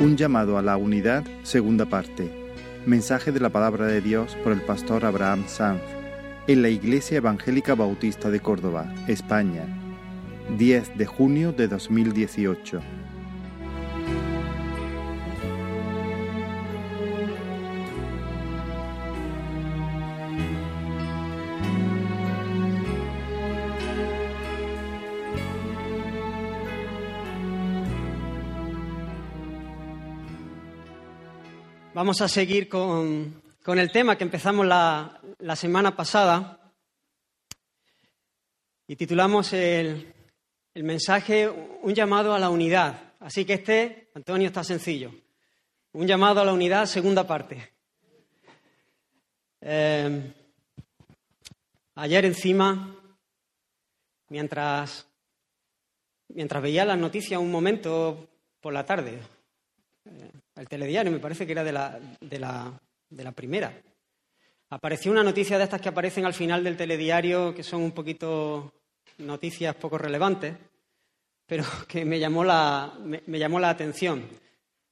Un llamado a la unidad, segunda parte. Mensaje de la palabra de Dios por el pastor Abraham Sanz en la Iglesia Evangélica Bautista de Córdoba, España, 10 de junio de 2018. Vamos a seguir con, el tema que empezamos la, semana pasada y titulamos el, mensaje Un llamado a la unidad. Así que este, Antonio, está sencillo. Un llamado a la unidad, segunda parte. Eh, ayer encima, mientras, mientras veía las noticias un momento por la tarde, el telediario, me parece que era de la, de la, primera. Apareció una noticia de estas que aparecen al final del telediario, que son un poquito noticias poco relevantes, pero que me llamó la, me, llamó la atención.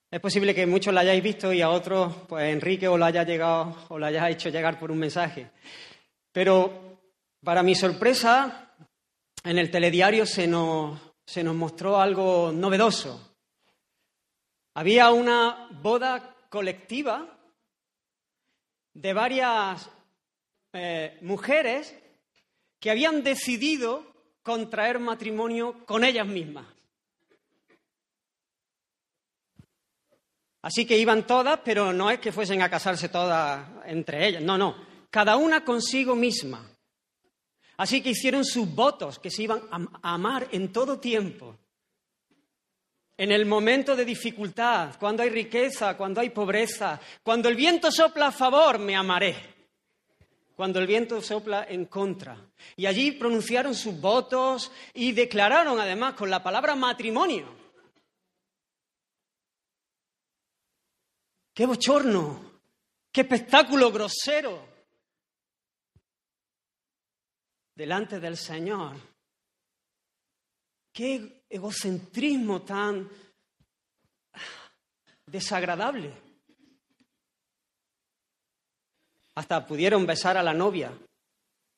Es posible que muchos la hayáis visto y a otros, pues Enrique os la haya llegado o la haya hecho llegar por un mensaje. Pero para mi sorpresa, en el telediario se se nos mostró algo novedoso, había una boda colectiva de varias eh, mujeres que habían decidido contraer matrimonio con ellas mismas. Así que iban todas, pero no es que fuesen a casarse todas entre ellas, no, no, cada una consigo misma. Así que hicieron sus votos, que se iban a amar en todo tiempo. En el momento de dificultad, cuando hay riqueza, cuando hay pobreza, cuando el viento sopla a favor, me amaré. Cuando el viento sopla en contra. Y allí pronunciaron sus votos y declararon además con la palabra matrimonio. ¡Qué bochorno! ¡Qué espectáculo grosero! Delante del Señor. ¡Qué egocentrismo tan desagradable. Hasta pudieron besar a la novia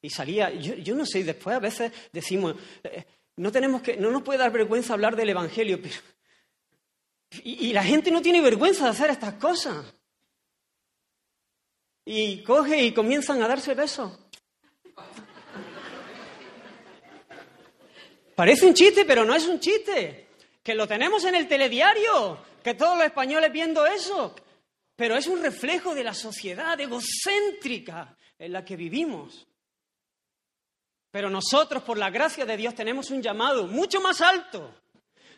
y salía. Yo, no sé, después a veces decimos, eh, no, tenemos que, no nos puede dar vergüenza hablar del Evangelio, pero, y, y la gente no tiene vergüenza de hacer estas cosas. Y coge y comienzan a darse besos. Parece un chiste, pero no es un chiste. Que lo tenemos en el telediario, que todos los españoles viendo eso. Pero es un reflejo de la sociedad egocéntrica en la que vivimos. Pero nosotros, por la gracia de Dios, tenemos un llamado mucho más alto.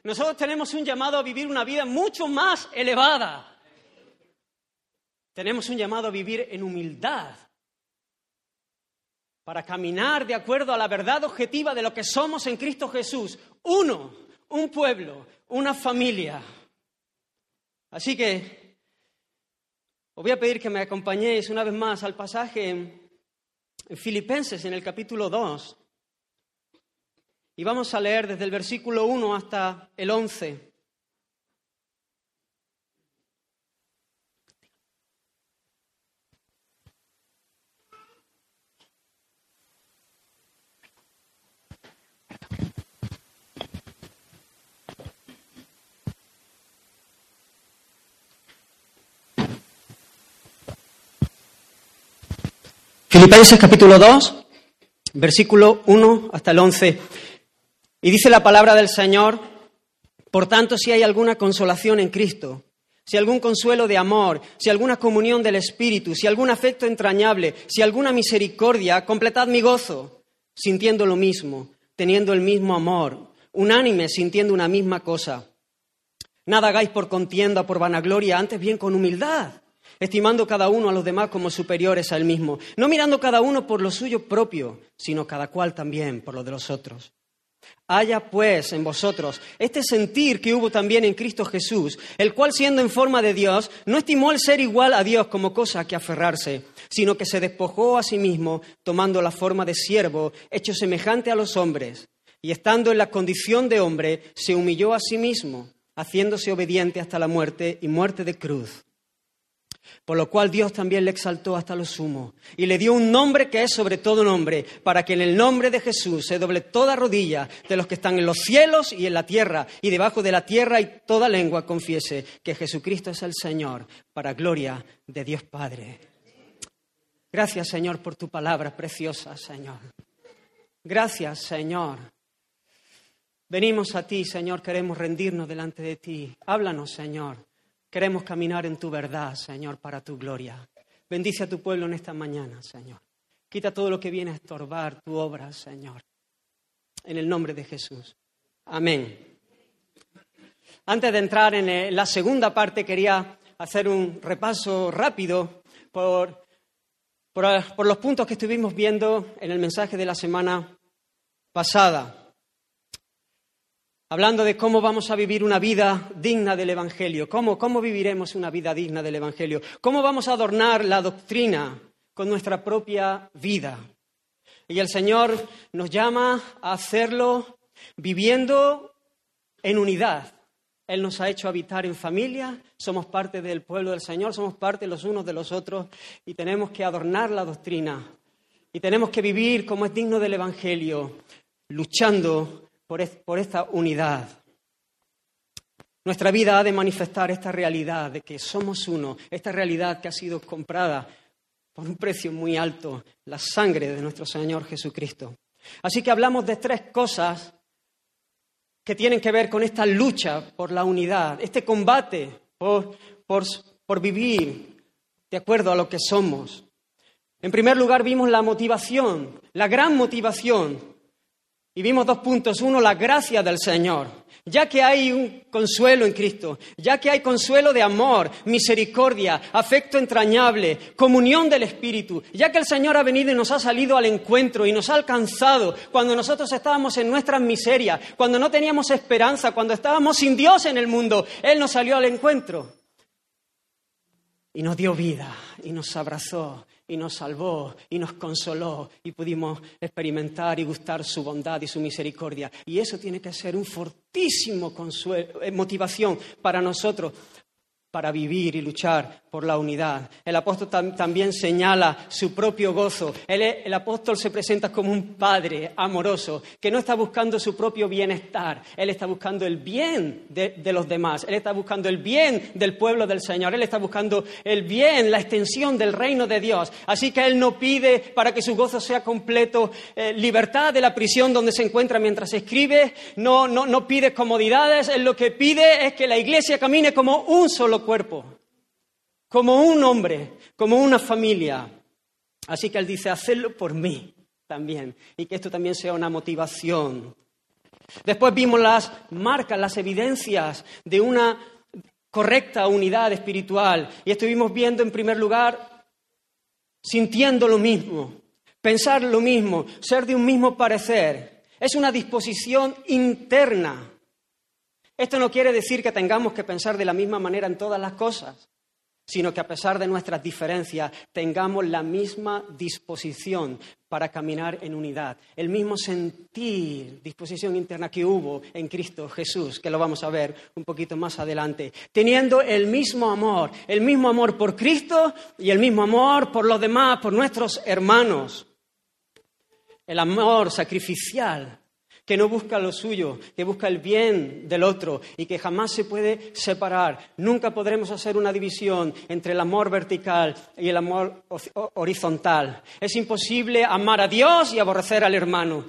Nosotros tenemos un llamado a vivir una vida mucho más elevada. Tenemos un llamado a vivir en humildad, para caminar de acuerdo a la verdad objetiva de lo que somos en Cristo Jesús. Uno, un pueblo, una familia. Así que os voy a pedir que me acompañéis una vez más al pasaje en, Filipenses, en el capítulo 2. Y vamos a leer desde el versículo 1 hasta el 11. Filipenses capítulo 2, versículo 1 hasta el 11. Y dice la palabra del Señor, por tanto, si hay alguna consolación en Cristo, si algún consuelo de amor, si alguna comunión del Espíritu, si algún afecto entrañable, si alguna misericordia, completad mi gozo, sintiendo lo mismo, teniendo el mismo amor, unánime, sintiendo una misma cosa. Nada hagáis por contienda, por vanagloria, antes bien con humildad estimando cada uno a los demás como superiores a él mismo, no mirando cada uno por lo suyo propio, sino cada cual también por lo de los otros. Haya pues en vosotros este sentir que hubo también en Cristo Jesús, el cual siendo en forma de Dios, no estimó el ser igual a Dios como cosa que aferrarse, sino que se despojó a sí mismo, tomando la forma de siervo, hecho semejante a los hombres, y estando en la condición de hombre, se humilló a sí mismo haciéndose obediente hasta la muerte y muerte de cruz. Por lo cual Dios también le exaltó hasta lo sumo y le dio un nombre que es sobre todo nombre, para que en el nombre de Jesús se doble toda rodilla de los que están en los cielos y en la tierra y debajo de la tierra y toda lengua confiese que Jesucristo es el Señor, para gloria de Dios Padre. Gracias Señor por tu palabra preciosa, Señor. Gracias Señor. Venimos a ti, Señor, queremos rendirnos delante de ti. Háblanos, Señor. Queremos caminar en tu verdad, Señor, para tu gloria. Bendice a tu pueblo en esta mañana, Señor. Quita todo lo que viene a estorbar tu obra, Señor. En el nombre de Jesús. Amén. Antes de entrar en eh, la segunda parte, quería hacer un repaso rápido por, por, por los puntos que estuvimos viendo en el mensaje de la semana pasada hablando de cómo vamos a vivir una vida digna del Evangelio, cómo, cómo viviremos una vida digna del Evangelio, cómo vamos a adornar la doctrina con nuestra propia vida. Y el Señor nos llama a hacerlo viviendo en unidad. Él nos ha hecho habitar en familia, somos parte del pueblo del Señor, somos parte los unos de los otros y tenemos que adornar la doctrina y tenemos que vivir como es digno del Evangelio, luchando por, esta unidad. Nuestra vida ha de manifestar esta realidad de que somos uno, esta realidad que ha sido comprada por un precio muy alto, la sangre de nuestro Señor Jesucristo. Así que hablamos de tres cosas que tienen que ver con esta lucha por la unidad, este combate por, por vivir de acuerdo a lo que somos. En primer lugar vimos la motivación, la gran motivación y vimos dos puntos. Uno, la gracia del Señor. Ya que hay un consuelo en Cristo, ya que hay consuelo de amor, misericordia, afecto entrañable, comunión del Espíritu, ya que el Señor ha venido y nos ha salido al encuentro y nos ha alcanzado cuando nosotros estábamos en nuestras miserias, cuando no teníamos esperanza, cuando estábamos sin Dios en el mundo, Él nos salió al encuentro y nos dio vida y nos abrazó y nos salvó y nos consoló y pudimos experimentar y gustar su bondad y su misericordia. Y eso tiene que ser un fortísimo eh, motivación para nosotros para vivir y luchar por la unidad. El apóstol también señala su propio gozo. el apóstol se presenta como un padre amoroso que no está buscando su propio bienestar, él está buscando el bien de, de, los demás, él está buscando el bien del pueblo del Señor, él está buscando el bien, la extensión del reino de Dios. Así que él no pide para que su gozo sea completo eh, libertad de la prisión donde se encuentra mientras escribe, no, no, no pide comodidades, él lo que pide es que la iglesia camine como un solo cuerpo, como un hombre, como una familia. Así que Él dice, hacedlo por mí también, y que esto también sea una motivación. Después vimos las marcas, las evidencias de una correcta unidad espiritual, y estuvimos viendo en primer lugar sintiendo lo mismo, pensar lo mismo, ser de un mismo parecer. Es una disposición interna esto no quiere decir que tengamos que pensar de la misma manera en todas las cosas, sino que a pesar de nuestras diferencias tengamos la misma disposición para caminar en unidad, el mismo sentir, disposición interna que hubo en Cristo Jesús, que lo vamos a ver un poquito más adelante, teniendo el mismo amor, el mismo amor por Cristo y el mismo amor por los demás, por nuestros hermanos, el amor sacrificial que no busca lo suyo, que busca el bien del otro y que jamás se puede separar. Nunca podremos hacer una división entre el amor vertical y el amor horizontal. Es imposible amar a Dios y aborrecer al hermano.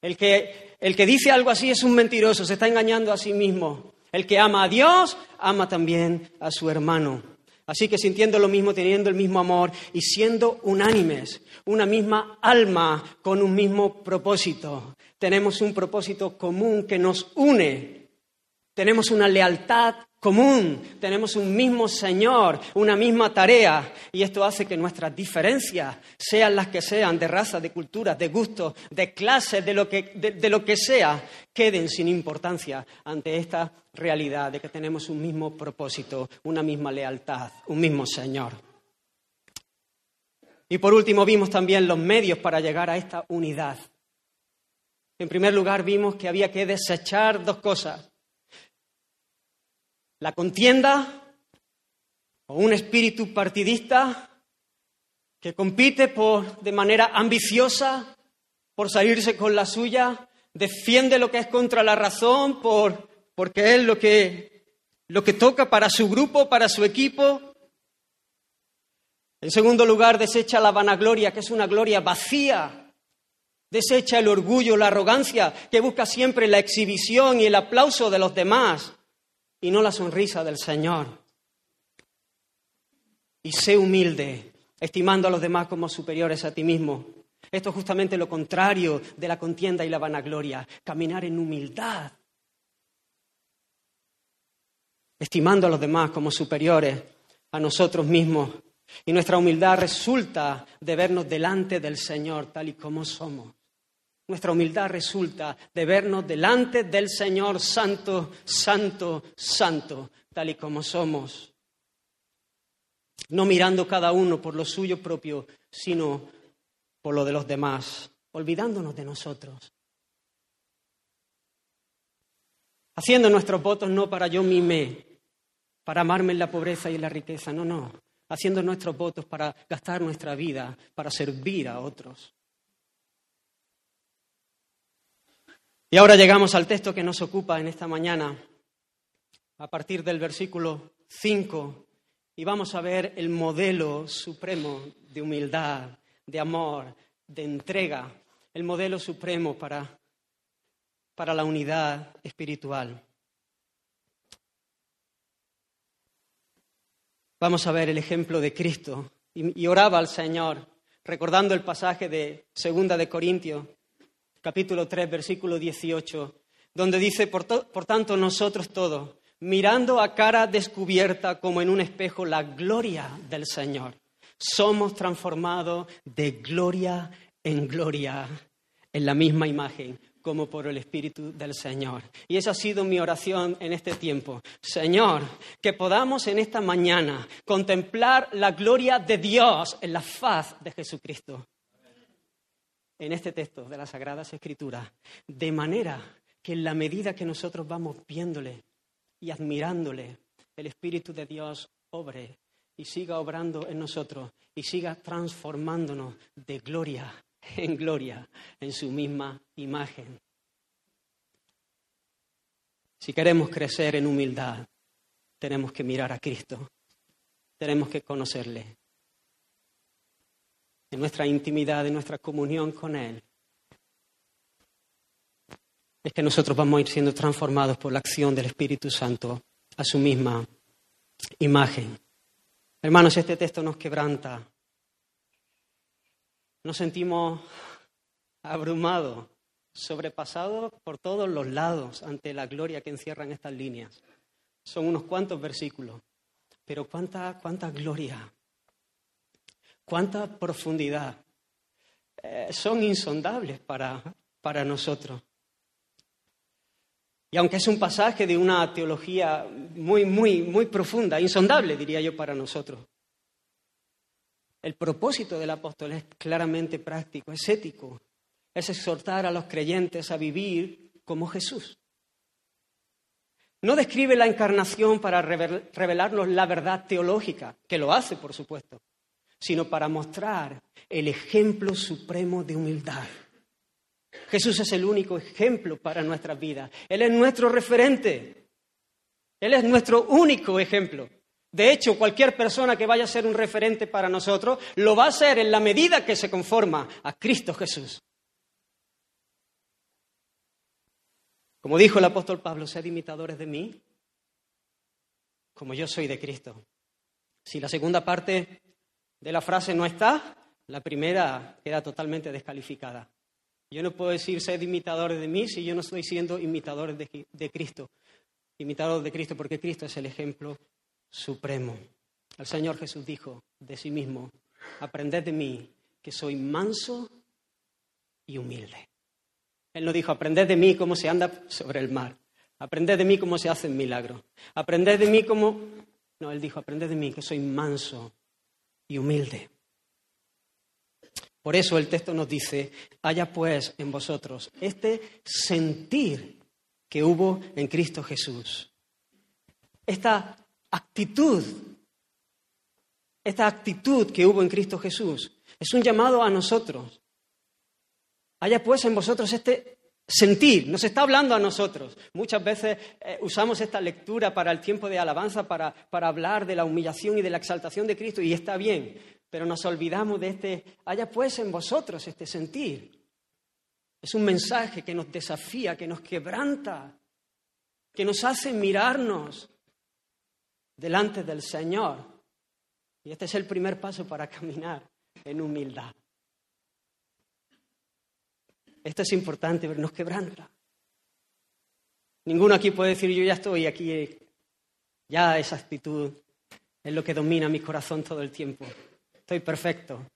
El que, el que dice algo así es un mentiroso, se está engañando a sí mismo. El que ama a Dios, ama también a su hermano. Así que sintiendo lo mismo, teniendo el mismo amor y siendo unánimes, una misma alma con un mismo propósito tenemos un propósito común que nos une, tenemos una lealtad común, tenemos un mismo Señor, una misma tarea, y esto hace que nuestras diferencias, sean las que sean, de raza, de cultura, de gusto, de clase, de lo que, de lo que sea, queden sin importancia ante esta realidad de que tenemos un mismo propósito, una misma lealtad, un mismo Señor. Y por último vimos también los medios para llegar a esta unidad. En primer lugar, vimos que había que desechar dos cosas. la contienda o un espíritu partidista que compite por, de manera ambiciosa por salirse con la suya, defiende lo que es contra la razón por, porque es lo que, lo que toca para su grupo, para su equipo. En segundo lugar, desecha la vanagloria, que es una gloria vacía. Desecha el orgullo, la arrogancia, que busca siempre la exhibición y el aplauso de los demás y no la sonrisa del Señor. Y sé humilde, estimando a los demás como superiores a ti mismo. Esto es justamente lo contrario de la contienda y la vanagloria, caminar en humildad, estimando a los demás como superiores a nosotros mismos. Y nuestra humildad resulta de vernos delante del Señor tal y como somos. Nuestra humildad resulta de vernos delante del Señor santo, santo, santo, tal y como somos. No mirando cada uno por lo suyo propio, sino por lo de los demás, olvidándonos de nosotros. Haciendo nuestros votos no para yo mime, para amarme en la pobreza y en la riqueza, no, no, haciendo nuestros votos para gastar nuestra vida, para servir a otros. Y ahora llegamos al texto que nos ocupa en esta mañana, a partir del versículo 5, y vamos a ver el modelo supremo de humildad, de amor, de entrega, el modelo supremo para, para la unidad espiritual. Vamos a ver el ejemplo de Cristo. Y, oraba al Señor, recordando el pasaje de Segunda de Corintios, capítulo 3, versículo 18, donde dice, por, por tanto nosotros todos, mirando a cara descubierta como en un espejo la gloria del Señor, somos transformados de gloria en gloria en la misma imagen como por el Espíritu del Señor. Y esa ha sido mi oración en este tiempo. Señor, que podamos en esta mañana contemplar la gloria de Dios en la faz de Jesucristo. En este texto de las Sagradas Escrituras, de manera que en la medida que nosotros vamos viéndole y admirándole, el Espíritu de Dios obre y siga obrando en nosotros y siga transformándonos de gloria en gloria, en su misma imagen. Si queremos crecer en humildad, tenemos que mirar a Cristo, tenemos que conocerle. En nuestra intimidad, en nuestra comunión con Él, es que nosotros vamos a ir siendo transformados por la acción del Espíritu Santo a su misma imagen. Hermanos, este texto nos quebranta, nos sentimos abrumados, sobrepasados por todos los lados ante la gloria que encierran estas líneas. Son unos cuantos versículos, pero cuánta, cuánta gloria, cuánta profundidad. Eh, son insondables para, para nosotros. Y aunque es un pasaje de una teología muy, muy, muy profunda, insondable, diría yo, para nosotros, el propósito del apóstol es claramente práctico, es ético, es exhortar a los creyentes a vivir como Jesús. No describe la encarnación para revelarnos la verdad teológica, que lo hace, por supuesto, sino para mostrar el ejemplo supremo de humildad. Jesús es el único ejemplo para nuestras vidas. Él es nuestro referente. Él es nuestro único ejemplo. De hecho, cualquier persona que vaya a ser un referente para nosotros lo va a ser en la medida que se conforma a Cristo Jesús. Como dijo el apóstol Pablo, sed imitadores de mí, como yo soy de Cristo. Si la segunda parte de la frase no está, la primera queda totalmente descalificada. Yo no puedo decir sed imitadores de mí si yo no estoy siendo imitadores de, Cristo. Imitador de Cristo porque Cristo es el ejemplo supremo. El Señor Jesús dijo de sí mismo, aprended de mí, que soy manso y humilde. Él no dijo, aprended de mí cómo se anda sobre el mar, aprended de mí cómo se hacen milagros, aprended de mí cómo... No, él dijo, aprended de mí, que soy manso y humilde. Por eso el texto nos dice, haya pues en vosotros este sentir que hubo en Cristo Jesús esta actitud, esta actitud que hubo en Cristo Jesús. Es un llamado a nosotros. Haya pues en vosotros este sentir, nos está hablando a nosotros. Muchas veces eh, usamos esta lectura para el tiempo de alabanza, para, para hablar de la humillación y de la exaltación de Cristo, y está bien, pero nos olvidamos de este, haya pues en vosotros este sentir. Es un mensaje que nos desafía, que nos quebranta, que nos hace mirarnos delante del Señor. Y este es el primer paso para caminar en humildad. Esto es importante, pero nos quebranta. Ninguno aquí puede decir, yo ya estoy aquí, ya esa actitud es lo que domina mi corazón todo el tiempo. Estoy perfecto.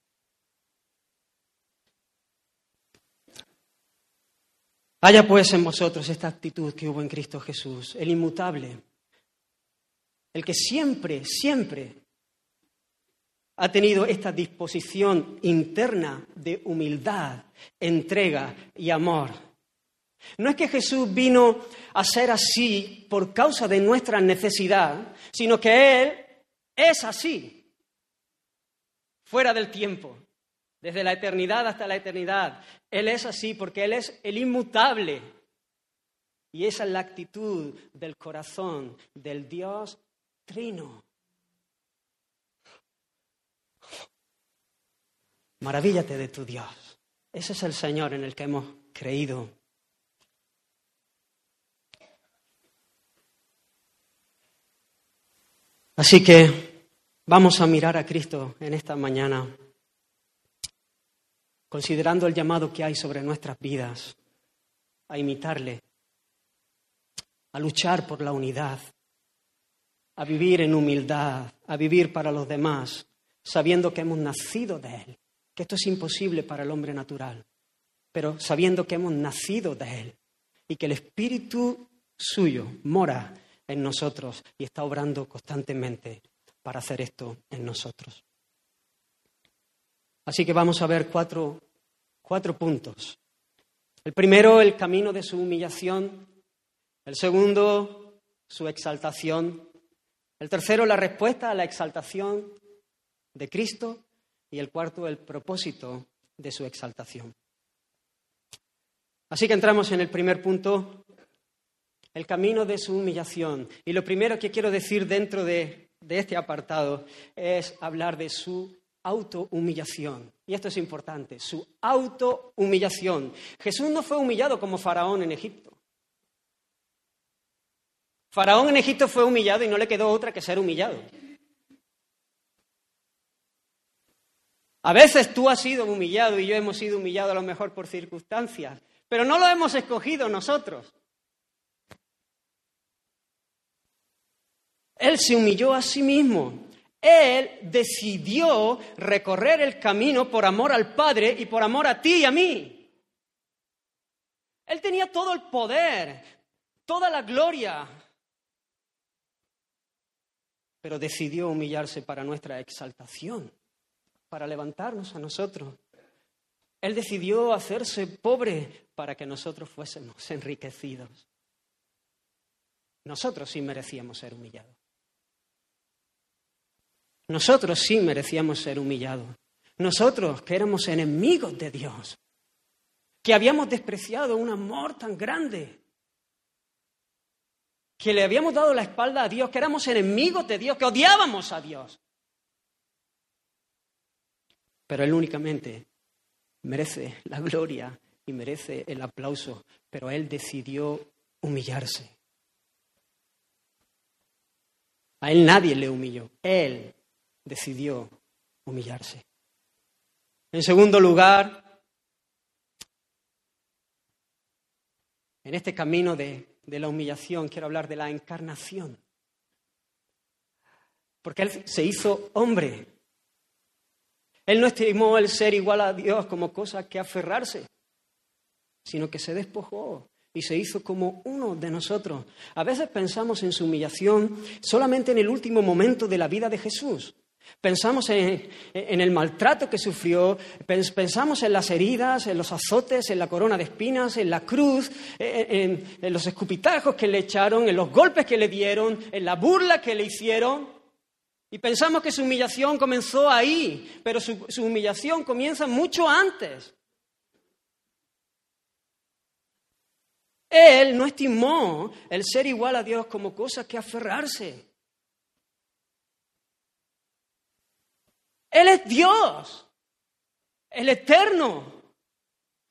Haya pues en vosotros esta actitud que hubo en Cristo Jesús, el inmutable, el que siempre, siempre ha tenido esta disposición interna de humildad, entrega y amor. No es que Jesús vino a ser así por causa de nuestra necesidad, sino que Él es así, fuera del tiempo, desde la eternidad hasta la eternidad. Él es así porque Él es el inmutable. Y esa es la actitud del corazón del Dios trino. Maravíllate de tu Dios. Ese es el Señor en el que hemos creído. Así que vamos a mirar a Cristo en esta mañana, considerando el llamado que hay sobre nuestras vidas, a imitarle, a luchar por la unidad, a vivir en humildad, a vivir para los demás, sabiendo que hemos nacido de Él, que esto es imposible para el hombre natural, pero sabiendo que hemos nacido de Él y que el Espíritu suyo mora en nosotros y está obrando constantemente para hacer esto en nosotros. Así que vamos a ver cuatro, cuatro puntos. El primero, el camino de su humillación. El segundo, su exaltación. El tercero, la respuesta a la exaltación de Cristo. Y el cuarto, el propósito de su exaltación. Así que entramos en el primer punto, el camino de su humillación. Y lo primero que quiero decir dentro de, este apartado es hablar de su autohumillación. Y esto es importante, su autohumillación. Jesús no fue humillado como faraón en Egipto. Faraón en Egipto fue humillado y no le quedó otra que ser humillado. A veces tú has sido humillado y yo hemos sido humillados a lo mejor por circunstancias, pero no lo hemos escogido nosotros. Él se humilló a sí mismo. Él decidió recorrer el camino por amor al Padre y por amor a ti y a mí. Él tenía todo el poder, toda la gloria, pero decidió humillarse para nuestra exaltación, para levantarnos a nosotros. Él decidió hacerse pobre para que nosotros fuésemos enriquecidos. Nosotros sí merecíamos ser humillados. Nosotros sí merecíamos ser humillados. Nosotros que éramos enemigos de Dios, que habíamos despreciado un amor tan grande, que le habíamos dado la espalda a Dios, que éramos enemigos de Dios, que odiábamos a Dios. Pero Él únicamente merece la gloria y merece el aplauso, pero Él decidió humillarse. A Él nadie le humilló, Él decidió humillarse. En segundo lugar, en este camino de de la humillación, quiero hablar de la encarnación. Porque Él se hizo hombre. Él no estimó el ser igual a Dios como cosa que aferrarse, sino que se despojó y se hizo como uno de nosotros. A veces pensamos en su humillación solamente en el último momento de la vida de Jesús. Pensamos en, el maltrato que sufrió, pensamos en las heridas, en los azotes, en la corona de espinas, en la cruz, en, los escupitajos que le echaron, en los golpes que le dieron, en la burla que le hicieron. Y pensamos que su humillación comenzó ahí, pero su, humillación comienza mucho antes. Él no estimó el ser igual a Dios como cosa que aferrarse. Él es Dios, el eterno.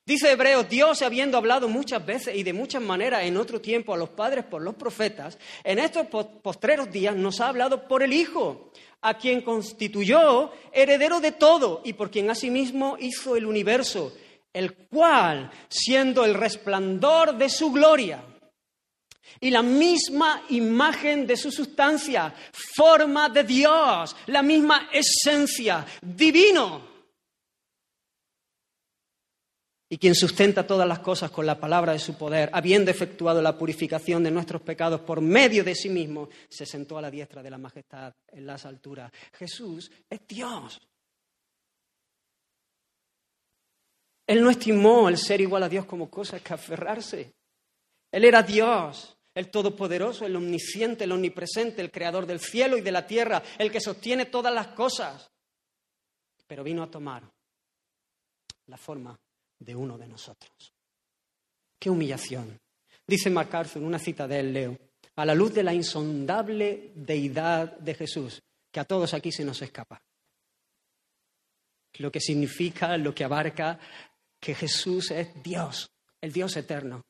Dice Hebreos, Dios habiendo hablado muchas veces y de muchas maneras en otro tiempo a los padres por los profetas, en estos postreros días nos ha hablado por el Hijo, a quien constituyó heredero de todo y por quien asimismo hizo el universo, el cual, siendo el resplandor de su gloria, y la misma imagen de su sustancia, forma de Dios, la misma esencia, divino. Y quien sustenta todas las cosas con la palabra de su poder, habiendo efectuado la purificación de nuestros pecados por medio de sí mismo, se sentó a la diestra de la majestad en las alturas. Jesús es Dios. Él no estimó el ser igual a Dios como cosa que aferrarse. Él era Dios el Todopoderoso, el Omnisciente, el Omnipresente, el Creador del cielo y de la tierra, el que sostiene todas las cosas. Pero vino a tomar la forma de uno de nosotros. ¡Qué humillación! Dice MacArthur en una cita de él, leo, a la luz de la insondable deidad de Jesús, que a todos aquí se nos escapa. Lo que significa, lo que abarca, que Jesús es Dios, el Dios eterno,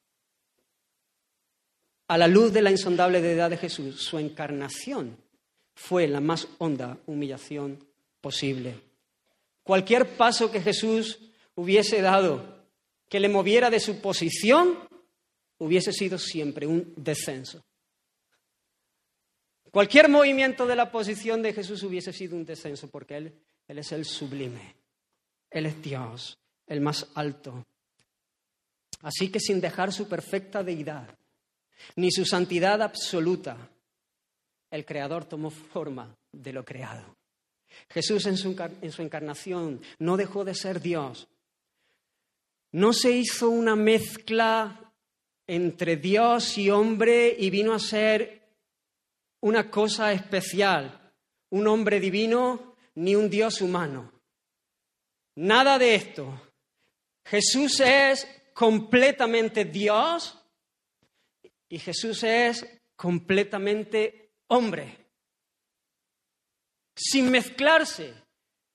a la luz de la insondable deidad de Jesús, su encarnación fue la más honda humillación posible. Cualquier paso que Jesús hubiese dado que le moviera de su posición hubiese sido siempre un descenso. Cualquier movimiento de la posición de Jesús hubiese sido un descenso porque Él, él es el sublime, Él es Dios, el más alto. Así que sin dejar su perfecta deidad, ni su santidad absoluta. El Creador tomó forma de lo creado. Jesús en su, encarnación no dejó de ser Dios. No se hizo una mezcla entre Dios y hombre y vino a ser una cosa especial, un hombre divino ni un Dios humano. Nada de esto. Jesús es completamente Dios y Jesús es completamente hombre. Sin mezclarse.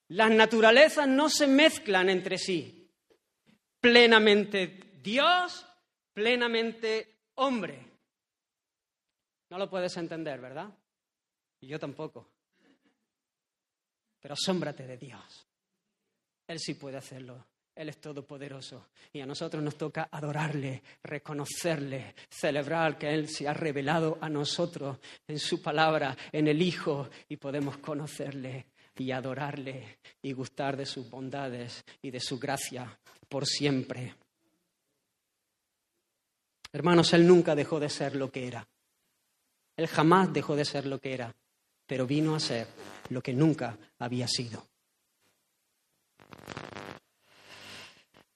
Las naturalezas no se mezclan entre sí. Plenamente Dios, plenamente hombre. No lo puedes entender, ¿verdad? Y yo tampoco. Pero asómbrate de Dios. Él sí puede hacerlo. Él es todopoderoso y a nosotros nos toca adorarle, reconocerle, celebrar que Él se ha revelado a nosotros en su palabra, en el Hijo, y podemos conocerle y adorarle y gustar de sus bondades y de su gracia por siempre. Hermanos, Él nunca dejó de ser lo que era. Él jamás dejó de ser lo que era, pero vino a ser lo que nunca había sido.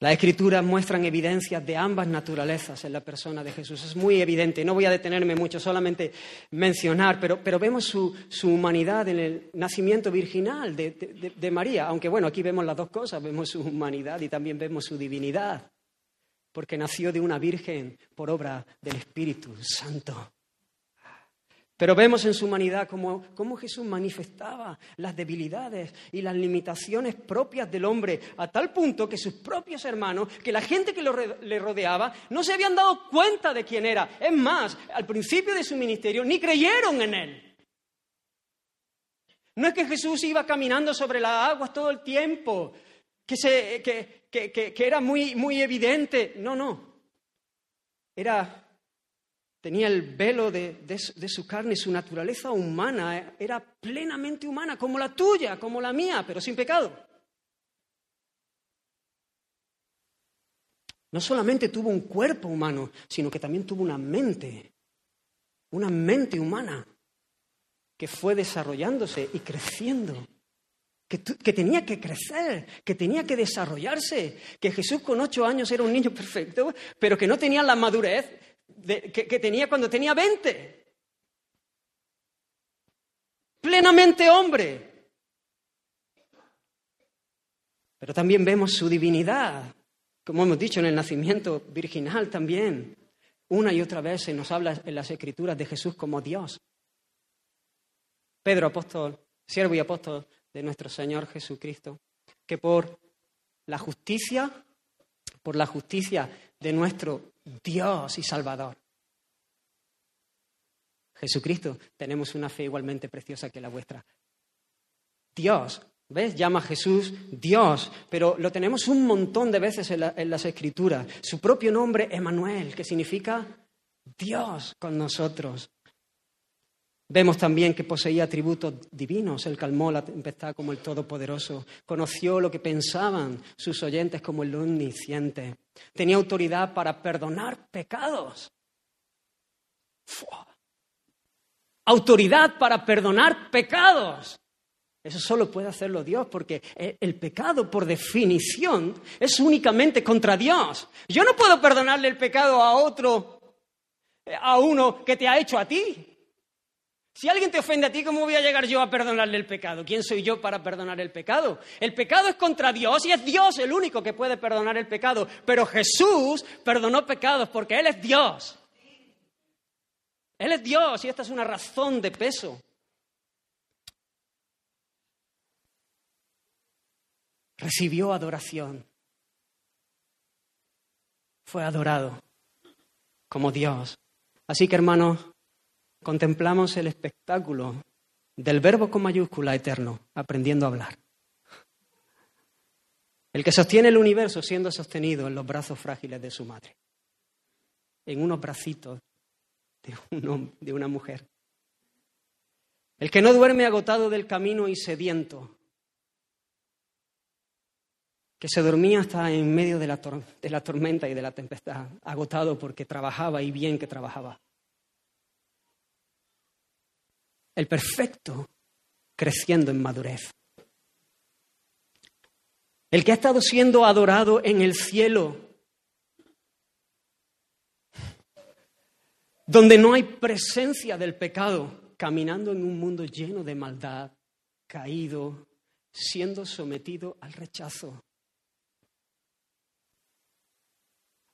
Las escrituras muestran evidencias de ambas naturalezas en la persona de Jesús. Es muy evidente. No voy a detenerme mucho, solamente mencionar, pero, vemos su, humanidad en el nacimiento virginal de María. Aunque bueno, aquí vemos las dos cosas. Vemos su humanidad y también vemos su divinidad. Porque nació de una virgen por obra del Espíritu Santo. Pero vemos en su humanidad cómo, Jesús manifestaba las debilidades y las limitaciones propias del hombre, a tal punto que sus propios hermanos, que la gente que le rodeaba, no se habían dado cuenta de quién era. Es más, al principio de su ministerio ni creyeron en él. No es que Jesús iba caminando sobre las aguas todo el tiempo, que, que era muy, muy evidente. No, no. Era tenía el velo de, su carne, su naturaleza humana eh, era plenamente humana, como la tuya, como la mía, pero sin pecado. No solamente tuvo un cuerpo humano, sino que también tuvo una mente, una mente humana que fue desarrollándose y creciendo que, tenía que crecer, que tenía que desarrollarse, que Jesús con ocho años era un niño perfecto, pero que no tenía la madurez que, que tenía cuando tenía veinte. Plenamente hombre. Pero también vemos su divinidad, como hemos dicho en el nacimiento virginal también. Una y otra vez se nos habla en las escrituras de Jesús como Dios. Pedro, apóstol, siervo y apóstol de nuestro Señor Jesucristo, que por la justicia, por la justicia de nuestro Dios y Salvador, Jesucristo, tenemos una fe igualmente preciosa que la vuestra. Dios, ¿ves? Llama a Jesús Dios, pero lo tenemos un montón de veces en, las Escrituras. Su propio nombre, Emanuel, que significa Dios con nosotros. Vemos también que poseía atributos divinos. Él calmó la tempestad como el Todopoderoso. Conoció lo que pensaban sus oyentes como el Omnisciente. Tenía autoridad para perdonar pecados. Autoridad para perdonar pecados. Eso solo puede hacerlo Dios, porque el pecado, por definición, es únicamente contra Dios. Yo no puedo perdonarle el pecado a otro, a uno que te ha hecho a ti. Si alguien te ofende a ti, ¿cómo voy a llegar yo a perdonarle el pecado? ¿Quién soy yo para perdonar el pecado? El pecado es contra Dios y es Dios el único que puede perdonar el pecado. Pero Jesús perdonó pecados porque Él es Dios. Él es Dios y esta es una razón de peso. Recibió adoración. Fue adorado como Dios. Así que hermanos, contemplamos el espectáculo del verbo con mayúscula eterno, aprendiendo a hablar. El que sostiene el universo siendo sostenido en los brazos frágiles de su madre, en unos bracitos de, una mujer. El que no duerme agotado del camino y sediento, que se dormía hasta en medio de la, de la tormenta y de la tempestad, agotado porque trabajaba y bien que trabajaba el perfecto creciendo en madurez. El que ha estado siendo adorado en el cielo, donde no hay presencia del pecado, caminando en un mundo lleno de maldad, caído, siendo sometido al rechazo.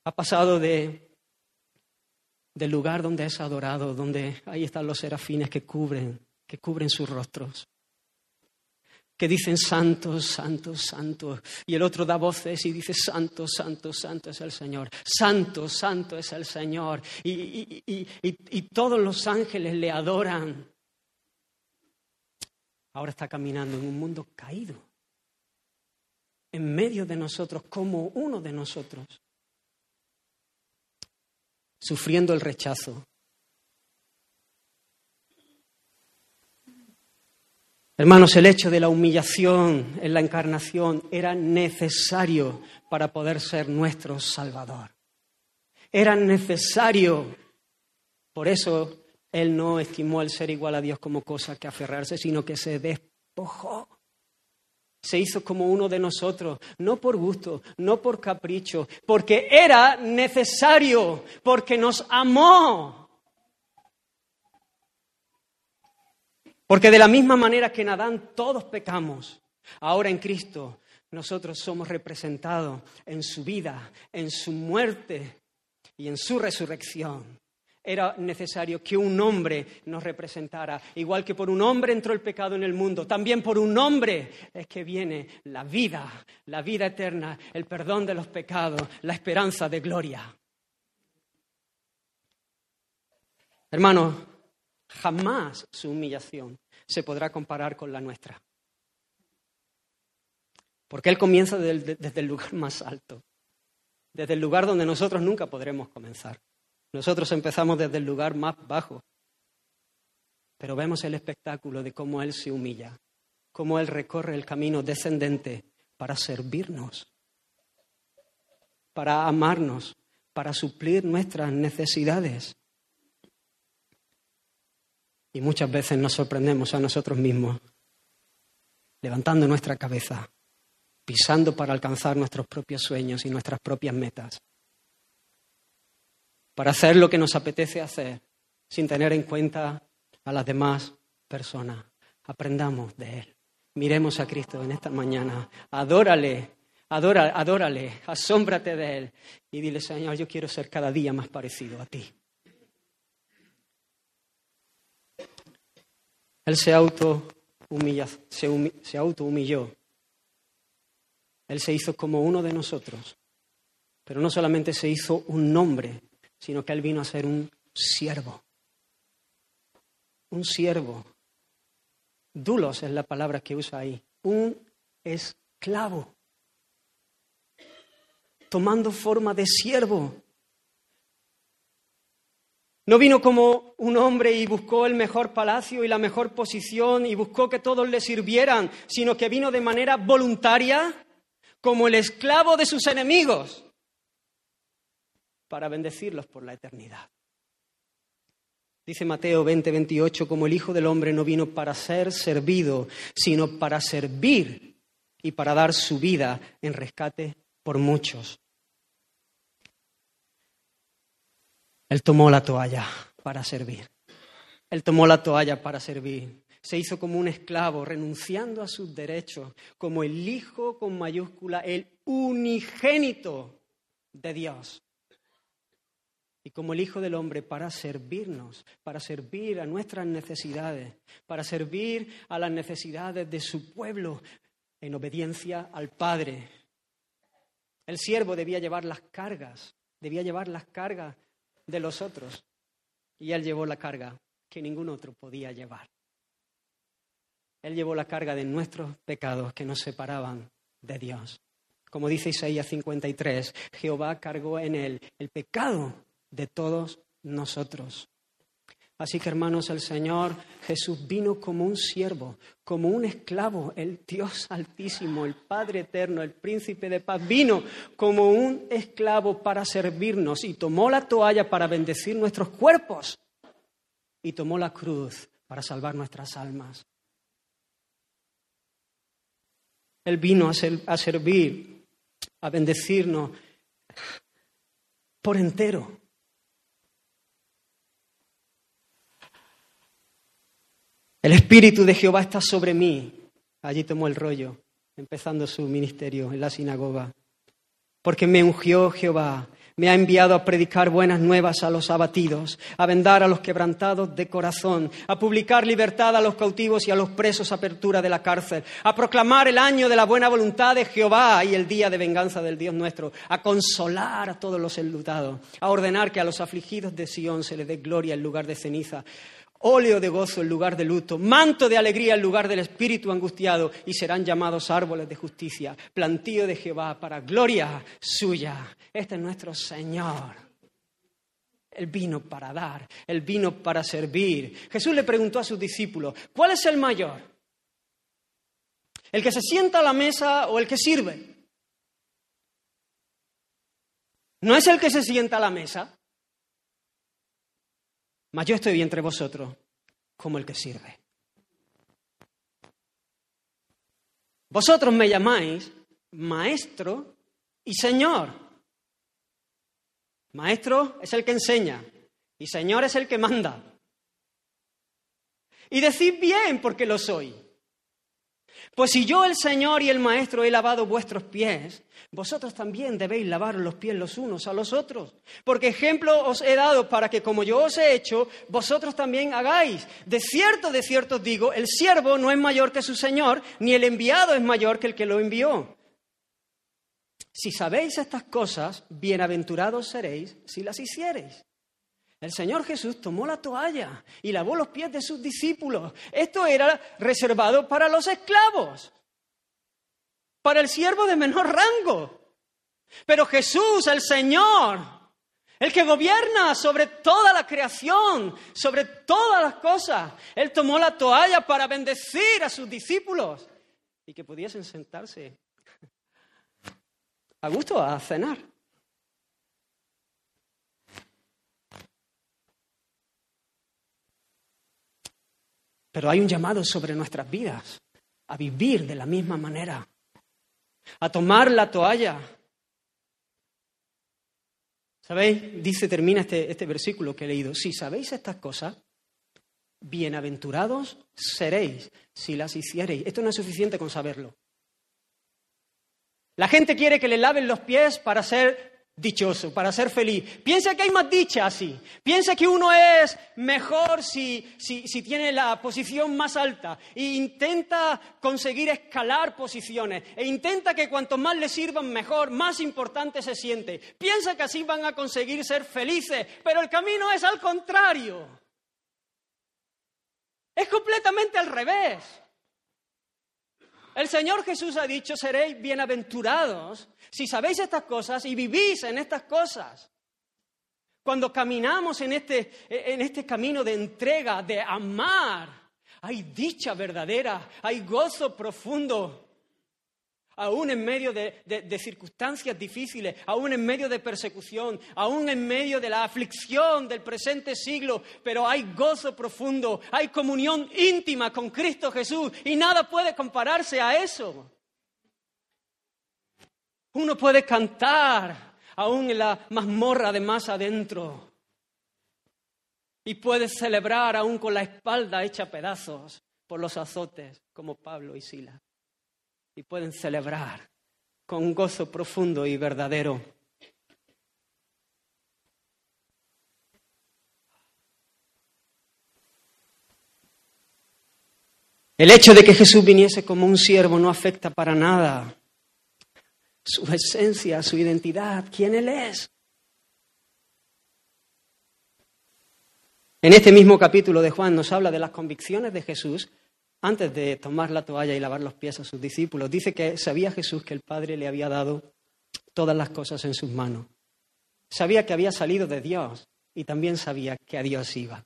Ha pasado de del lugar donde es adorado, donde ahí están los serafines que cubren, que cubren sus rostros, que dicen santos, santos, santos, y el otro da voces y dice santo, santo, santo es el Señor, santo, santo es el Señor, y, y todos los ángeles le adoran. Ahora está caminando en un mundo caído, en medio de nosotros, como uno de nosotros sufriendo el rechazo. Hermanos, el hecho de la humillación en la encarnación era necesario para poder ser nuestro Salvador. Era necesario. Por eso Él no estimó el ser igual a Dios como cosa que aferrarse, sino que se despojó se hizo como uno de nosotros, no por gusto, no por capricho, porque era necesario, porque nos amó. Porque de la misma manera que en Adán todos pecamos, ahora en Cristo nosotros somos representados en su vida, en su muerte y en su resurrección era necesario que un hombre nos representara. Igual que por un hombre entró el pecado en el mundo, también por un hombre es que viene la vida, la vida eterna, el perdón de los pecados, la esperanza de gloria. Hermanos, jamás su humillación se podrá comparar con la nuestra. Porque Él comienza desde el lugar más alto, desde el lugar donde nosotros nunca podremos comenzar. Nosotros empezamos desde el lugar más bajo, pero vemos el espectáculo de cómo Él se humilla, cómo Él recorre el camino descendente para servirnos, para amarnos, para suplir nuestras necesidades. Y muchas veces nos sorprendemos a nosotros mismos levantando nuestra cabeza, pisando para alcanzar nuestros propios sueños y nuestras propias metas, para hacer lo que nos apetece hacer sin tener en cuenta a las demás personas. Aprendamos de Él. Miremos a Cristo en esta mañana. Adórale, adora, adórale, asómbrate de Él y dile, Señor, yo quiero ser cada día más parecido a ti. Él se auto, se, se auto humilló. Él se hizo como uno de nosotros. Pero no solamente se hizo un nombre, sino que Él vino a ser un siervo. Un siervo. Dulos es la palabra que usa ahí. Un esclavo. Tomando forma de siervo. No vino como un hombre y buscó el mejor palacio y la mejor posición y buscó que todos le sirvieran, sino que vino de manera voluntaria como el esclavo de sus enemigos para bendecirlos por la eternidad. Dice Mateo 20, 28, como el Hijo del Hombre no vino para ser servido, sino para servir y para dar su vida en rescate por muchos. Él tomó la toalla para servir. Él tomó la toalla para servir. Se hizo como un esclavo, renunciando a sus derechos, como el Hijo con mayúscula, el unigénito de Dios. Y como el Hijo del Hombre para servirnos, para servir a nuestras necesidades, para servir a las necesidades de su pueblo en obediencia al Padre. El siervo debía llevar las cargas, debía llevar las cargas de los otros. Y él llevó la carga que ningún otro podía llevar. Él llevó la carga de nuestros pecados que nos separaban de Dios. Como dice Isaías 53, Jehová cargó en él el pecado de todos nosotros. Así que hermanos, el Señor Jesús vino como un siervo, como un esclavo, el Dios altísimo, el Padre eterno, el príncipe de paz, vino como un esclavo para servirnos y tomó la toalla para bendecir nuestros cuerpos y tomó la cruz para salvar nuestras almas. Él vino a, servir, a bendecirnos por entero. El Espíritu de Jehová está sobre mí. Allí tomó el rollo, empezando su ministerio en la sinagoga. Porque me ungió Jehová, me ha enviado a predicar buenas nuevas a los abatidos, a vendar a los quebrantados de corazón, a publicar libertad a los cautivos y a los presos, apertura de la cárcel, a proclamar el año de la buena voluntad de Jehová y el día de venganza del Dios nuestro, a consolar a todos los enlutados, a ordenar que a los afligidos de Sión se les dé gloria en lugar de ceniza óleo de gozo en lugar de luto, manto de alegría en lugar del espíritu angustiado, y serán llamados árboles de justicia, plantío de Jehová para gloria suya. Este es nuestro Señor. El vino para dar, el vino para servir. Jesús le preguntó a sus discípulos, ¿cuál es el mayor? ¿El que se sienta a la mesa o el que sirve? ¿No es el que se sienta a la mesa? Mas yo estoy entre vosotros como el que sirve. Vosotros me llamáis maestro y señor. Maestro es el que enseña y señor es el que manda. Y decid bien porque lo soy. Pues si yo, el Señor y el Maestro, he lavado vuestros pies, vosotros también debéis lavar los pies los unos a los otros. Porque ejemplo os he dado para que como yo os he hecho, vosotros también hagáis. De cierto, de cierto os digo, el siervo no es mayor que su Señor, ni el enviado es mayor que el que lo envió. Si sabéis estas cosas, bienaventurados seréis si las hiciereis. El Señor Jesús tomó la toalla y lavó los pies de sus discípulos. Esto era reservado para los esclavos, para el siervo de menor rango. Pero Jesús, el Señor, el que gobierna sobre toda la creación, sobre todas las cosas, Él tomó la toalla para bendecir a sus discípulos y que pudiesen sentarse a gusto a cenar. Pero hay un llamado sobre nuestras vidas. a vivir de la misma manera, a tomar la toalla. ¿Sabéis? Dice, termina este, este versículo que he leído. Si sabéis estas cosas, bienaventurados seréis si las hiciereis. Esto no es suficiente con saberlo. La gente quiere que le laven los pies para ser dichoso, para ser feliz. Piensa que hay más dicha así. Piensa que uno es mejor si, si, tiene la posición más alta e intenta conseguir escalar posiciones e intenta que cuanto más le sirvan mejor, más importante se siente. Piensa que así van a conseguir ser felices, pero el camino es al contrario. Es completamente al revés. El Señor Jesús ha dicho, seréis bienaventurados si sabéis estas cosas y vivís en estas cosas. Cuando caminamos en este, en este camino de entrega, de amar, hay dicha verdadera, hay gozo profundo aún en medio de, circunstancias difíciles, aún en medio de persecución, aún en medio de la aflicción del presente siglo, pero hay gozo profundo, hay comunión íntima con Cristo Jesús y nada puede compararse a eso. Uno puede cantar aún en la mazmorra de más adentro y puede celebrar aún con la espalda hecha pedazos por los azotes como Pablo y Sila y pueden celebrar con gozo profundo y verdadero. El hecho de que Jesús viniese como un siervo no afecta para nada su esencia, su identidad, quién Él es. En este mismo capítulo de Juan nos habla de las convicciones de Jesús antes de tomar la toalla y lavar los pies a sus discípulos, dice que sabía Jesús que el Padre le había dado todas las cosas en sus manos. Sabía que había salido de Dios y también sabía que a Dios iba.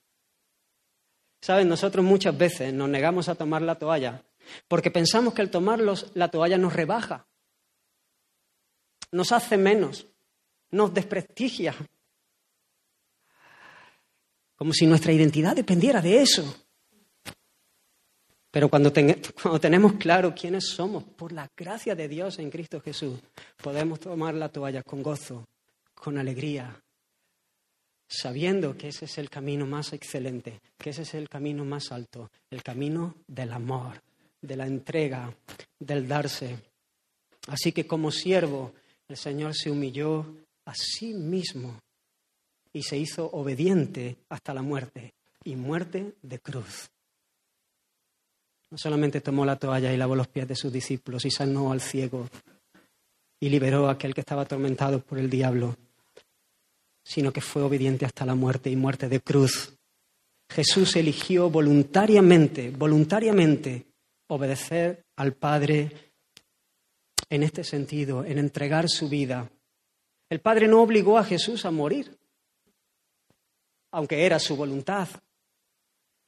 Saben, nosotros muchas veces nos negamos a tomar la toalla porque pensamos que al tomar la toalla nos rebaja, nos hace menos, nos desprestigia, como si nuestra identidad dependiera de eso. Pero cuando, tenemos claro quiénes somos, por la gracia de Dios en Cristo Jesús, podemos tomar la toalla con gozo, con alegría, sabiendo que ese es el camino más excelente, que ese es el camino más alto, el camino del amor, de la entrega, del darse. Así que como siervo, el Señor se humilló a sí mismo y se hizo obediente hasta la muerte, y muerte de cruz. No solamente tomó la toalla y lavó los pies de sus discípulos y sanó al ciego y liberó a aquel que estaba atormentado por el diablo, sino que fue obediente hasta la muerte y muerte de cruz. Jesús eligió voluntariamente, voluntariamente, obedecer al Padre en este sentido, en entregar su vida. El Padre no obligó a Jesús a morir, aunque era su voluntad.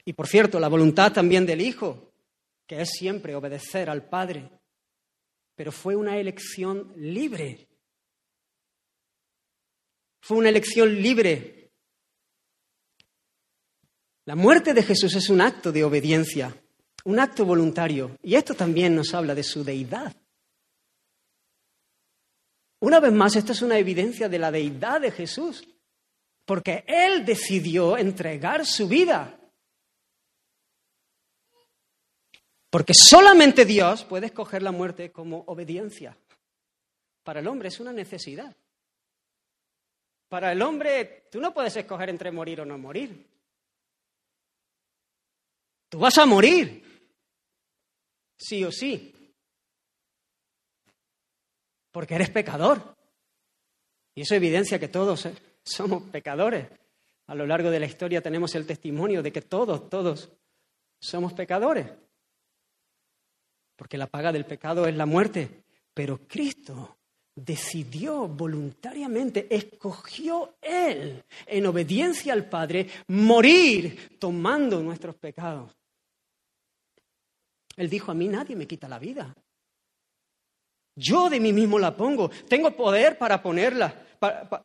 Y por cierto, la voluntad también del Hijo que es siempre obedecer al Padre, pero fue una elección libre. Fue una elección libre. La muerte de Jesús es un acto de obediencia, un acto voluntario, y esto también nos habla de su deidad. Una vez más, esto es una evidencia de la deidad de Jesús, porque Él decidió entregar su vida Porque solamente Dios puede escoger la muerte como obediencia. Para el hombre es una necesidad. Para el hombre, tú no puedes escoger entre morir o no morir. Tú vas a morir, sí o sí, porque eres pecador. Y eso evidencia que todos somos pecadores. A lo largo de la historia tenemos el testimonio de que todos, todos somos pecadores porque la paga del pecado es la muerte. Pero Cristo decidió voluntariamente, escogió Él, en obediencia al Padre, morir tomando nuestros pecados. Él dijo, a mí nadie me quita la vida. Yo de mí mismo la pongo. Tengo poder para ponerla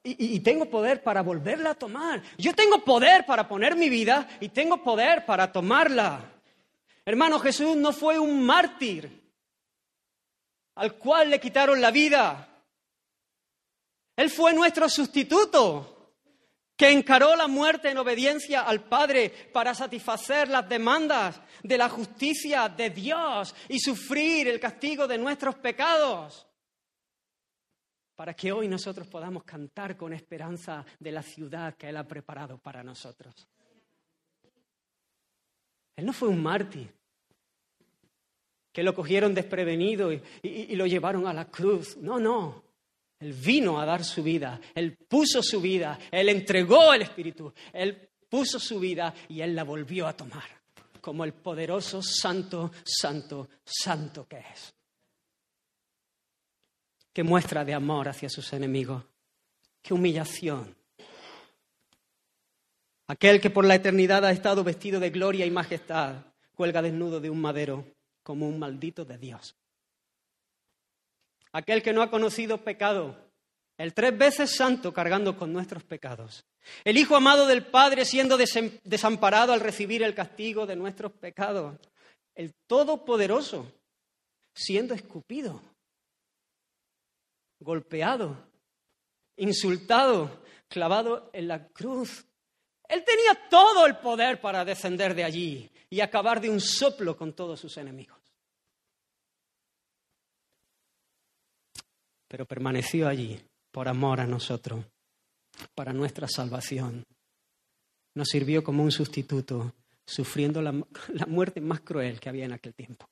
y, tengo poder para volverla a tomar. Yo tengo poder para poner mi vida y tengo poder para tomarla. Hermano, Jesús no fue un mártir al cual le quitaron la vida. Él fue nuestro sustituto que encaró la muerte en obediencia al Padre para satisfacer las demandas de la justicia de Dios y sufrir el castigo de nuestros pecados, para que hoy nosotros podamos cantar con esperanza de la ciudad que Él ha preparado para nosotros. Él no fue un mártir que lo cogieron desprevenido y, lo llevaron a la cruz. No, no. Él vino a dar su vida, Él puso su vida, Él entregó el Espíritu, Él puso su vida y Él la volvió a tomar como el poderoso santo, santo, santo que es. Qué muestra de amor hacia sus enemigos, qué humillación. Aquel que por la eternidad ha estado vestido de gloria y majestad, cuelga desnudo de un madero como un maldito de Dios aquel que no ha conocido pecado, el tres veces santo cargando con nuestros pecados, el Hijo amado del Padre siendo desamparado al recibir el castigo de nuestros pecados, el Todopoderoso siendo escupido, golpeado, insultado, clavado en la cruz. Él tenía todo el poder para descender de allí y acabar de un soplo con todos sus enemigos. pero permaneció allí por amor a nosotros, para nuestra salvación. Nos sirvió como un sustituto, sufriendo la, muerte más cruel que había en aquel tiempo.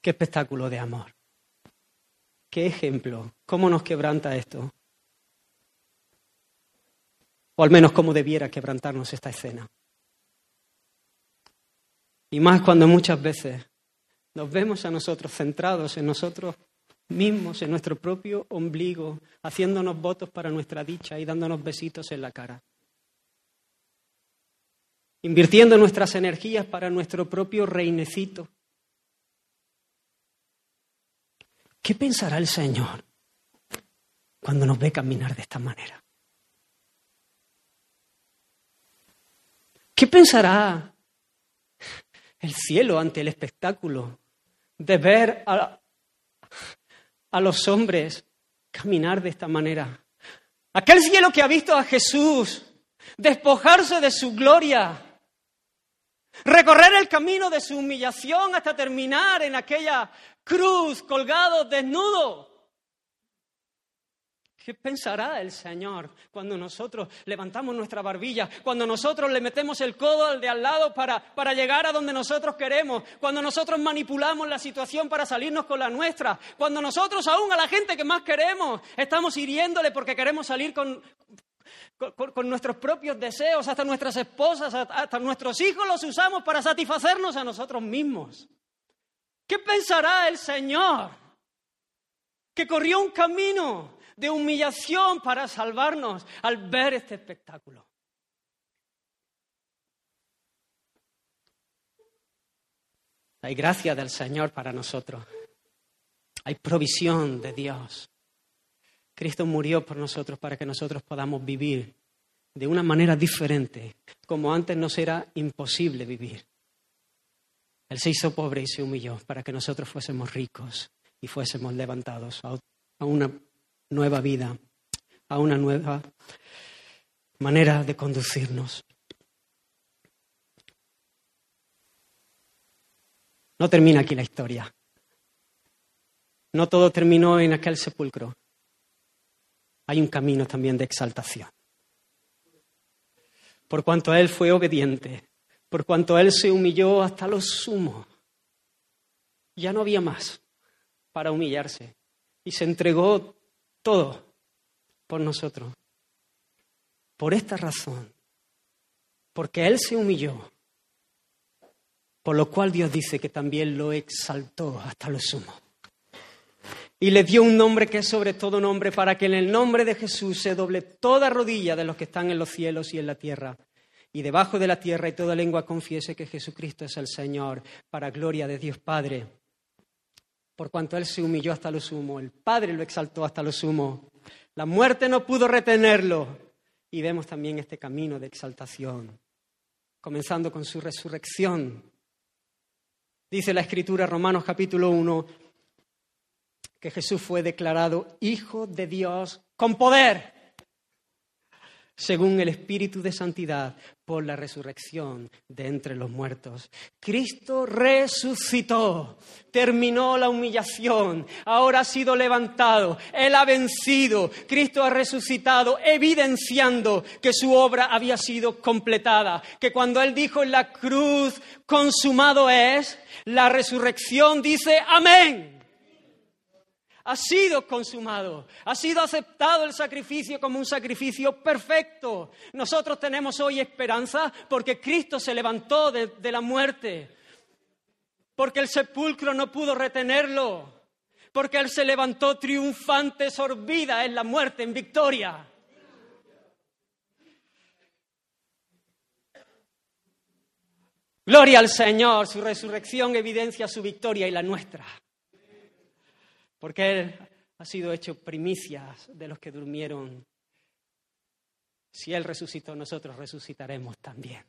Qué espectáculo de amor. Qué ejemplo. ¿Cómo nos quebranta esto? O al menos cómo debiera quebrantarnos esta escena. Y más cuando muchas veces nos vemos a nosotros centrados en nosotros mismos, en nuestro propio ombligo, haciéndonos votos para nuestra dicha y dándonos besitos en la cara. Invirtiendo nuestras energías para nuestro propio reinecito. ¿Qué pensará el Señor cuando nos ve caminar de esta manera? ¿Qué pensará el cielo ante el espectáculo de ver a, los hombres caminar de esta manera. Aquel cielo que ha visto a Jesús despojarse de su gloria, recorrer el camino de su humillación hasta terminar en aquella cruz colgado desnudo. ¿Qué pensará el Señor cuando nosotros levantamos nuestra barbilla, cuando nosotros le metemos el codo al de al lado para, para, llegar a donde nosotros queremos, cuando nosotros manipulamos la situación para salirnos con la nuestra, cuando nosotros aún a la gente que más queremos estamos hiriéndole porque queremos salir con, con, nuestros propios deseos, hasta nuestras esposas, hasta nuestros hijos los usamos para satisfacernos a nosotros mismos? ¿Qué pensará el Señor que corrió un camino de humillación para salvarnos al ver este espectáculo. Hay gracia del Señor para nosotros. Hay provisión de Dios. Cristo murió por nosotros para que nosotros podamos vivir de una manera diferente, como antes nos era imposible vivir. Él se hizo pobre y se humilló para que nosotros fuésemos ricos y fuésemos levantados a una nueva vida, a una nueva manera de conducirnos. No termina aquí la historia. No todo terminó en aquel sepulcro. Hay un camino también de exaltación. Por cuanto Él fue obediente, por cuanto Él se humilló hasta lo sumo, ya no había más para humillarse. Y se entregó todo por nosotros. Por esta razón, porque Él se humilló, por lo cual Dios dice que también lo exaltó hasta lo sumo. Y le dio un nombre que es sobre todo nombre, para que en el nombre de Jesús se doble toda rodilla de los que están en los cielos y en la tierra, y debajo de la tierra y toda lengua confiese que Jesucristo es el Señor, para gloria de Dios Padre. Por cuanto Él se humilló hasta lo sumo, el Padre lo exaltó hasta lo sumo. La muerte no pudo retenerlo. Y vemos también este camino de exaltación comenzando con su resurrección. Dice la Escritura, Romanos capítulo 1, que Jesús fue declarado Hijo de Dios con poder según el Espíritu de Santidad, por la resurrección de entre los muertos. Cristo resucitó, terminó la humillación, ahora ha sido levantado, Él ha vencido, Cristo ha resucitado, evidenciando que su obra había sido completada, que cuando Él dijo en la cruz, consumado es, la resurrección dice, amén ha sido consumado, ha sido aceptado el sacrificio como un sacrificio perfecto. Nosotros tenemos hoy esperanza porque Cristo se levantó de, la muerte, porque el sepulcro no pudo retenerlo, porque Él se levantó triunfante, sorbida en la muerte, en victoria. Gloria al Señor, su resurrección evidencia su victoria y la nuestra porque Él ha sido hecho primicias de los que durmieron. Si Él resucitó, nosotros resucitaremos también.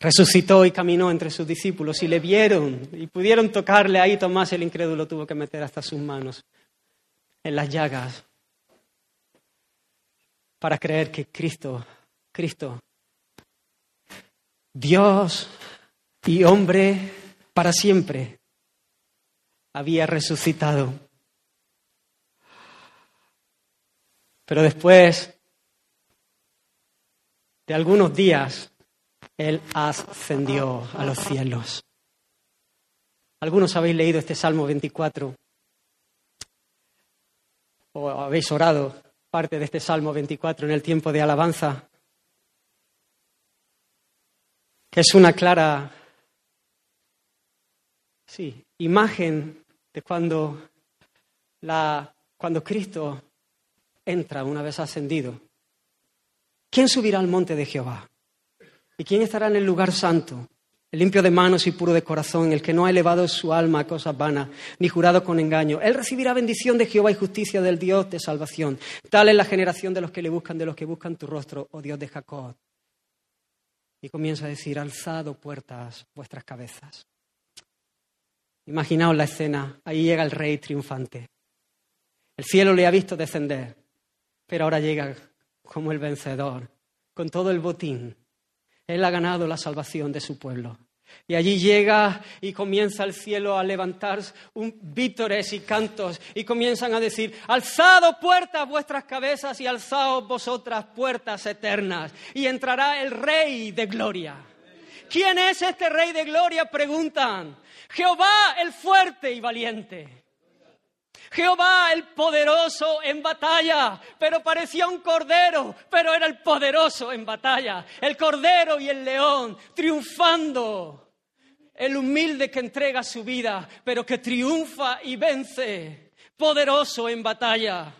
Resucitó y caminó entre sus discípulos y le vieron y pudieron tocarle. Ahí Tomás el incrédulo tuvo que meter hasta sus manos en las llagas para creer que Cristo, Cristo Dios y hombre para siempre había resucitado. Pero después de algunos días, Él ascendió a los cielos. Algunos habéis leído este Salmo 24 o habéis orado parte de este Salmo 24 en el tiempo de alabanza es una clara, sí, imagen de cuando, la, cuando Cristo entra una vez ascendido. ¿Quién subirá al monte de Jehová? ¿Y quién estará en el lugar santo? El limpio de manos y puro de corazón, el que no ha elevado su alma a cosas vanas, ni jurado con engaño. Él recibirá bendición de Jehová y justicia del Dios de salvación. Tal es la generación de los que le buscan, de los que buscan tu rostro, oh Dios de Jacob y comienza a decir, alzado puertas vuestras cabezas. Imaginaos la escena, ahí llega el rey triunfante. El cielo le ha visto descender, pero ahora llega como el vencedor, con todo el botín. Él ha ganado la salvación de su pueblo. Y allí llega y comienza el cielo a levantar un vítores y cantos y comienzan a decir, alzado puertas vuestras cabezas y alzaos vosotras puertas eternas y entrará el rey de gloria. ¿Quién es este rey de gloria? Preguntan. Jehová el fuerte y valiente. Jehová el poderoso en batalla, pero parecía un cordero, pero era el poderoso en batalla. El cordero y el león triunfando el humilde que entrega su vida, pero que triunfa y vence, poderoso en batalla.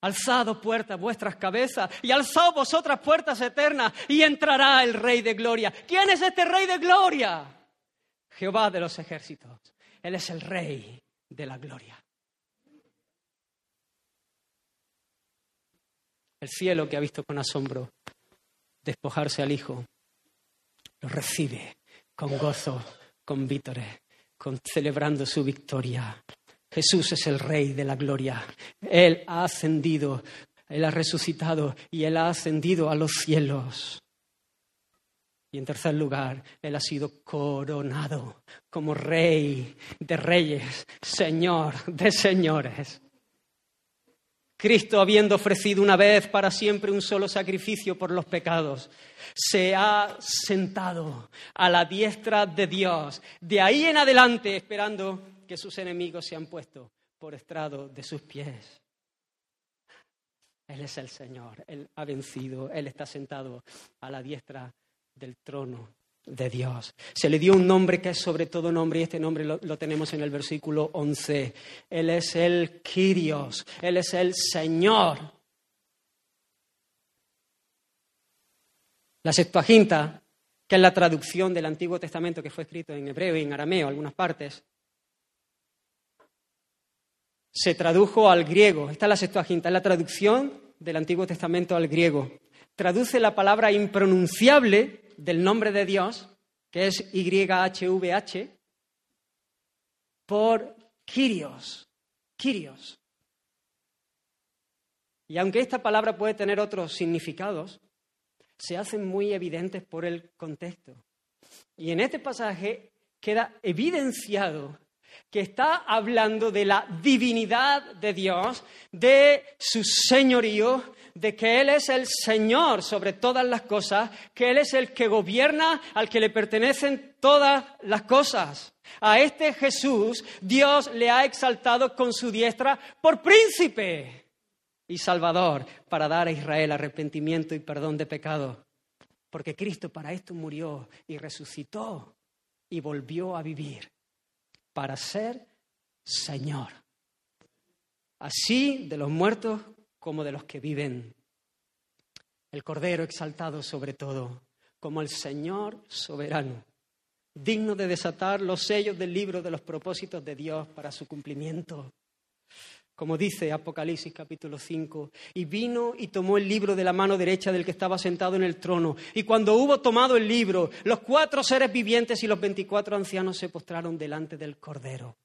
Alzado puertas vuestras cabezas y alzado vosotras puertas eternas y entrará el Rey de Gloria. ¿Quién es este Rey de Gloria? Jehová de los ejércitos. Él es el Rey de la Gloria. El cielo que ha visto con asombro despojarse al Hijo lo recibe con gozo, con vítores, con, celebrando su victoria. Jesús es el Rey de la gloria. Él ha ascendido, Él ha resucitado y Él ha ascendido a los cielos. Y en tercer lugar, Él ha sido coronado como Rey de reyes, Señor de señores. Cristo, habiendo ofrecido una vez para siempre un solo sacrificio por los pecados, se ha sentado a la diestra de Dios, de ahí en adelante esperando que sus enemigos sean puestos por estrado de sus pies. Él es el Señor, Él ha vencido, Él está sentado a la diestra del trono de Dios. Se le dio un nombre que es sobre todo nombre y este nombre lo, tenemos en el versículo 11. Él es el Kyrios, Él es el Señor. La Septuaginta, que es la traducción del Antiguo Testamento que fue escrito en hebreo y en arameo, algunas partes, se tradujo al griego. Esta es la Septuaginta, es la traducción del Antiguo Testamento al griego. Traduce la palabra impronunciable del nombre de Dios, que es YHVH, por Kyrios. Kyrios. Y aunque esta palabra puede tener otros significados, se hacen muy evidentes por el contexto. Y en este pasaje queda evidenciado que está hablando de la divinidad de Dios, de su señorío, de que Él es el Señor sobre todas las cosas, que Él es el que gobierna, al que le pertenecen todas las cosas. A este Jesús Dios le ha exaltado con su diestra por príncipe y salvador para dar a Israel arrepentimiento y perdón de pecado. Porque Cristo para esto murió y resucitó y volvió a vivir para ser Señor. Así de los muertos como de los que viven. El Cordero exaltado sobre todo, como el Señor soberano, digno de desatar los sellos del libro de los propósitos de Dios para su cumplimiento. Como dice Apocalipsis capítulo 5, y vino y tomó el libro de la mano derecha del que estaba sentado en el trono. Y cuando hubo tomado el libro, los cuatro seres vivientes y los veinticuatro ancianos se postraron delante del Cordero.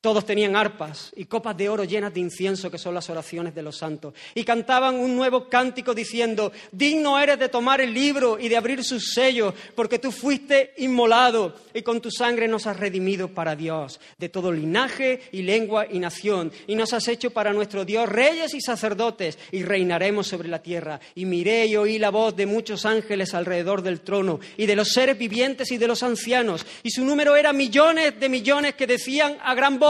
Todos tenían arpas y copas de oro llenas de incienso, que son las oraciones de los santos, y cantaban un nuevo cántico diciendo, digno eres de tomar el libro y de abrir sus sellos, porque tú fuiste inmolado y con tu sangre nos has redimido para Dios, de todo linaje y lengua y nación, y nos has hecho para nuestro Dios reyes y sacerdotes, y reinaremos sobre la tierra. Y miré y oí la voz de muchos ángeles alrededor del trono, y de los seres vivientes y de los ancianos, y su número era millones de millones que decían a gran voz,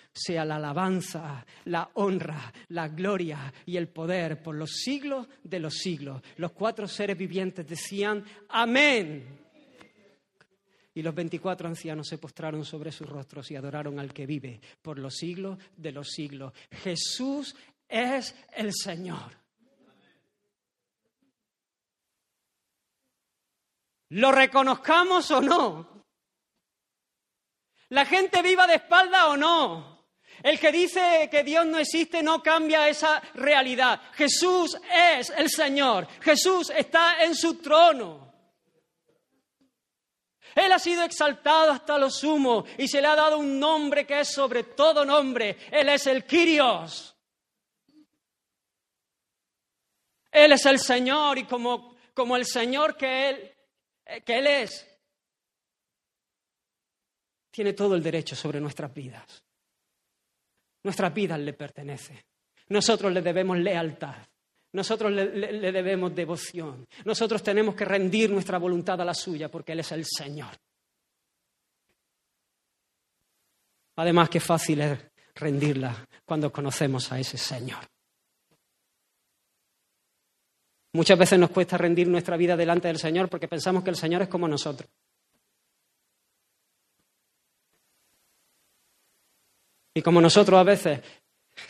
sea la alabanza, la honra, la gloria y el poder por los siglos de los siglos. Los cuatro seres vivientes decían, amén. Y los veinticuatro ancianos se postraron sobre sus rostros y adoraron al que vive por los siglos de los siglos. Jesús es el Señor. Lo reconozcamos o no, la gente viva de espalda o no. El que dice que Dios no existe no cambia esa realidad. Jesús es el Señor. Jesús está en su trono. Él ha sido exaltado hasta lo sumo y se le ha dado un nombre que es sobre todo nombre. Él es el Kyrios. Él es el Señor y como, como el Señor que él, que él es, tiene todo el derecho sobre nuestras vidas. Nuestras vidas le pertenecen. Nosotros le debemos lealtad. Nosotros le, debemos devoción. Nosotros tenemos que rendir nuestra voluntad a la suya porque Él es el Señor. Además, qué fácil es rendirla cuando conocemos a ese Señor. Muchas veces nos cuesta rendir nuestra vida delante del Señor porque pensamos que el Señor es como nosotros. Y como nosotros a veces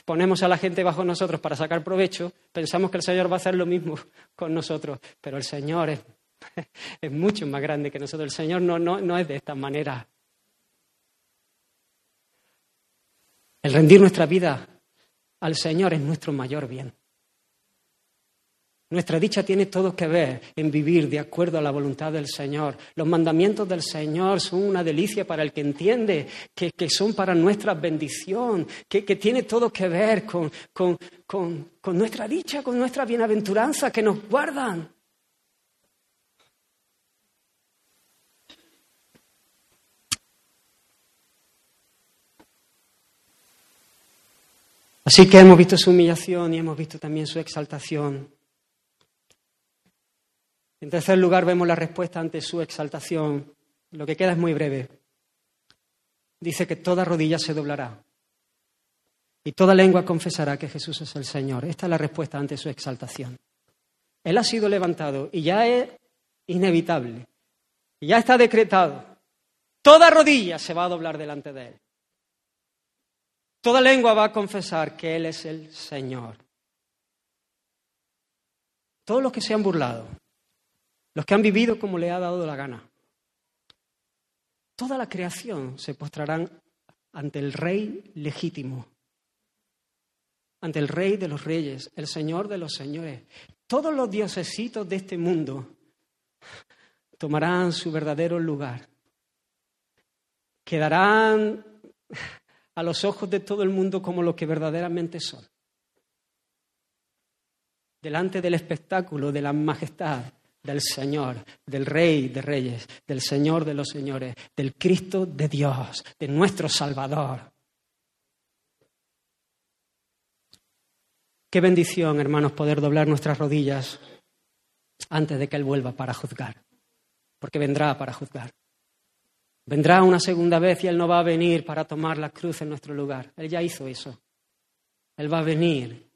ponemos a la gente bajo nosotros para sacar provecho, pensamos que el Señor va a hacer lo mismo con nosotros, pero el Señor es, mucho más grande que nosotros. El Señor no, no, no es de esta manera. El rendir nuestra vida al Señor es nuestro mayor bien. Nuestra dicha tiene todo que ver en vivir de acuerdo a la voluntad del Señor. Los mandamientos del Señor son una delicia para el que entiende, que, son para nuestra bendición, que, tiene todo que ver con, con nuestra dicha, con nuestra bienaventuranza, que nos guardan. Así que hemos visto su humillación y hemos visto también su exaltación. En tercer lugar, vemos la respuesta ante su exaltación. Lo que queda es muy breve. Dice que toda rodilla se doblará y toda lengua confesará que Jesús es el Señor. Esta es la respuesta ante su exaltación. Él ha sido levantado y ya es inevitable ya está decretado. Toda rodilla se va a doblar delante de Él. Toda lengua va a confesar que Él es el Señor. Todos los que se han burlado, los que han vivido como le ha dado la gana, toda la creación se postrarán ante el Rey legítimo, ante el Rey de los Reyes, el Señor de los Señores. Todos los diosesitos de este mundo tomarán su verdadero lugar. Quedarán a los ojos de todo el mundo como lo que verdaderamente son. Delante del espectáculo de la majestad del Señor, del Rey de Reyes, del Señor de los Señores, del Cristo de Dios, de nuestro Salvador. Qué bendición, hermanos, poder doblar nuestras rodillas antes de que Él vuelva para juzgar, porque vendrá para juzgar. Vendrá una segunda vez y Él no va a venir para tomar la cruz en nuestro lugar. Él ya hizo eso. Él va a venir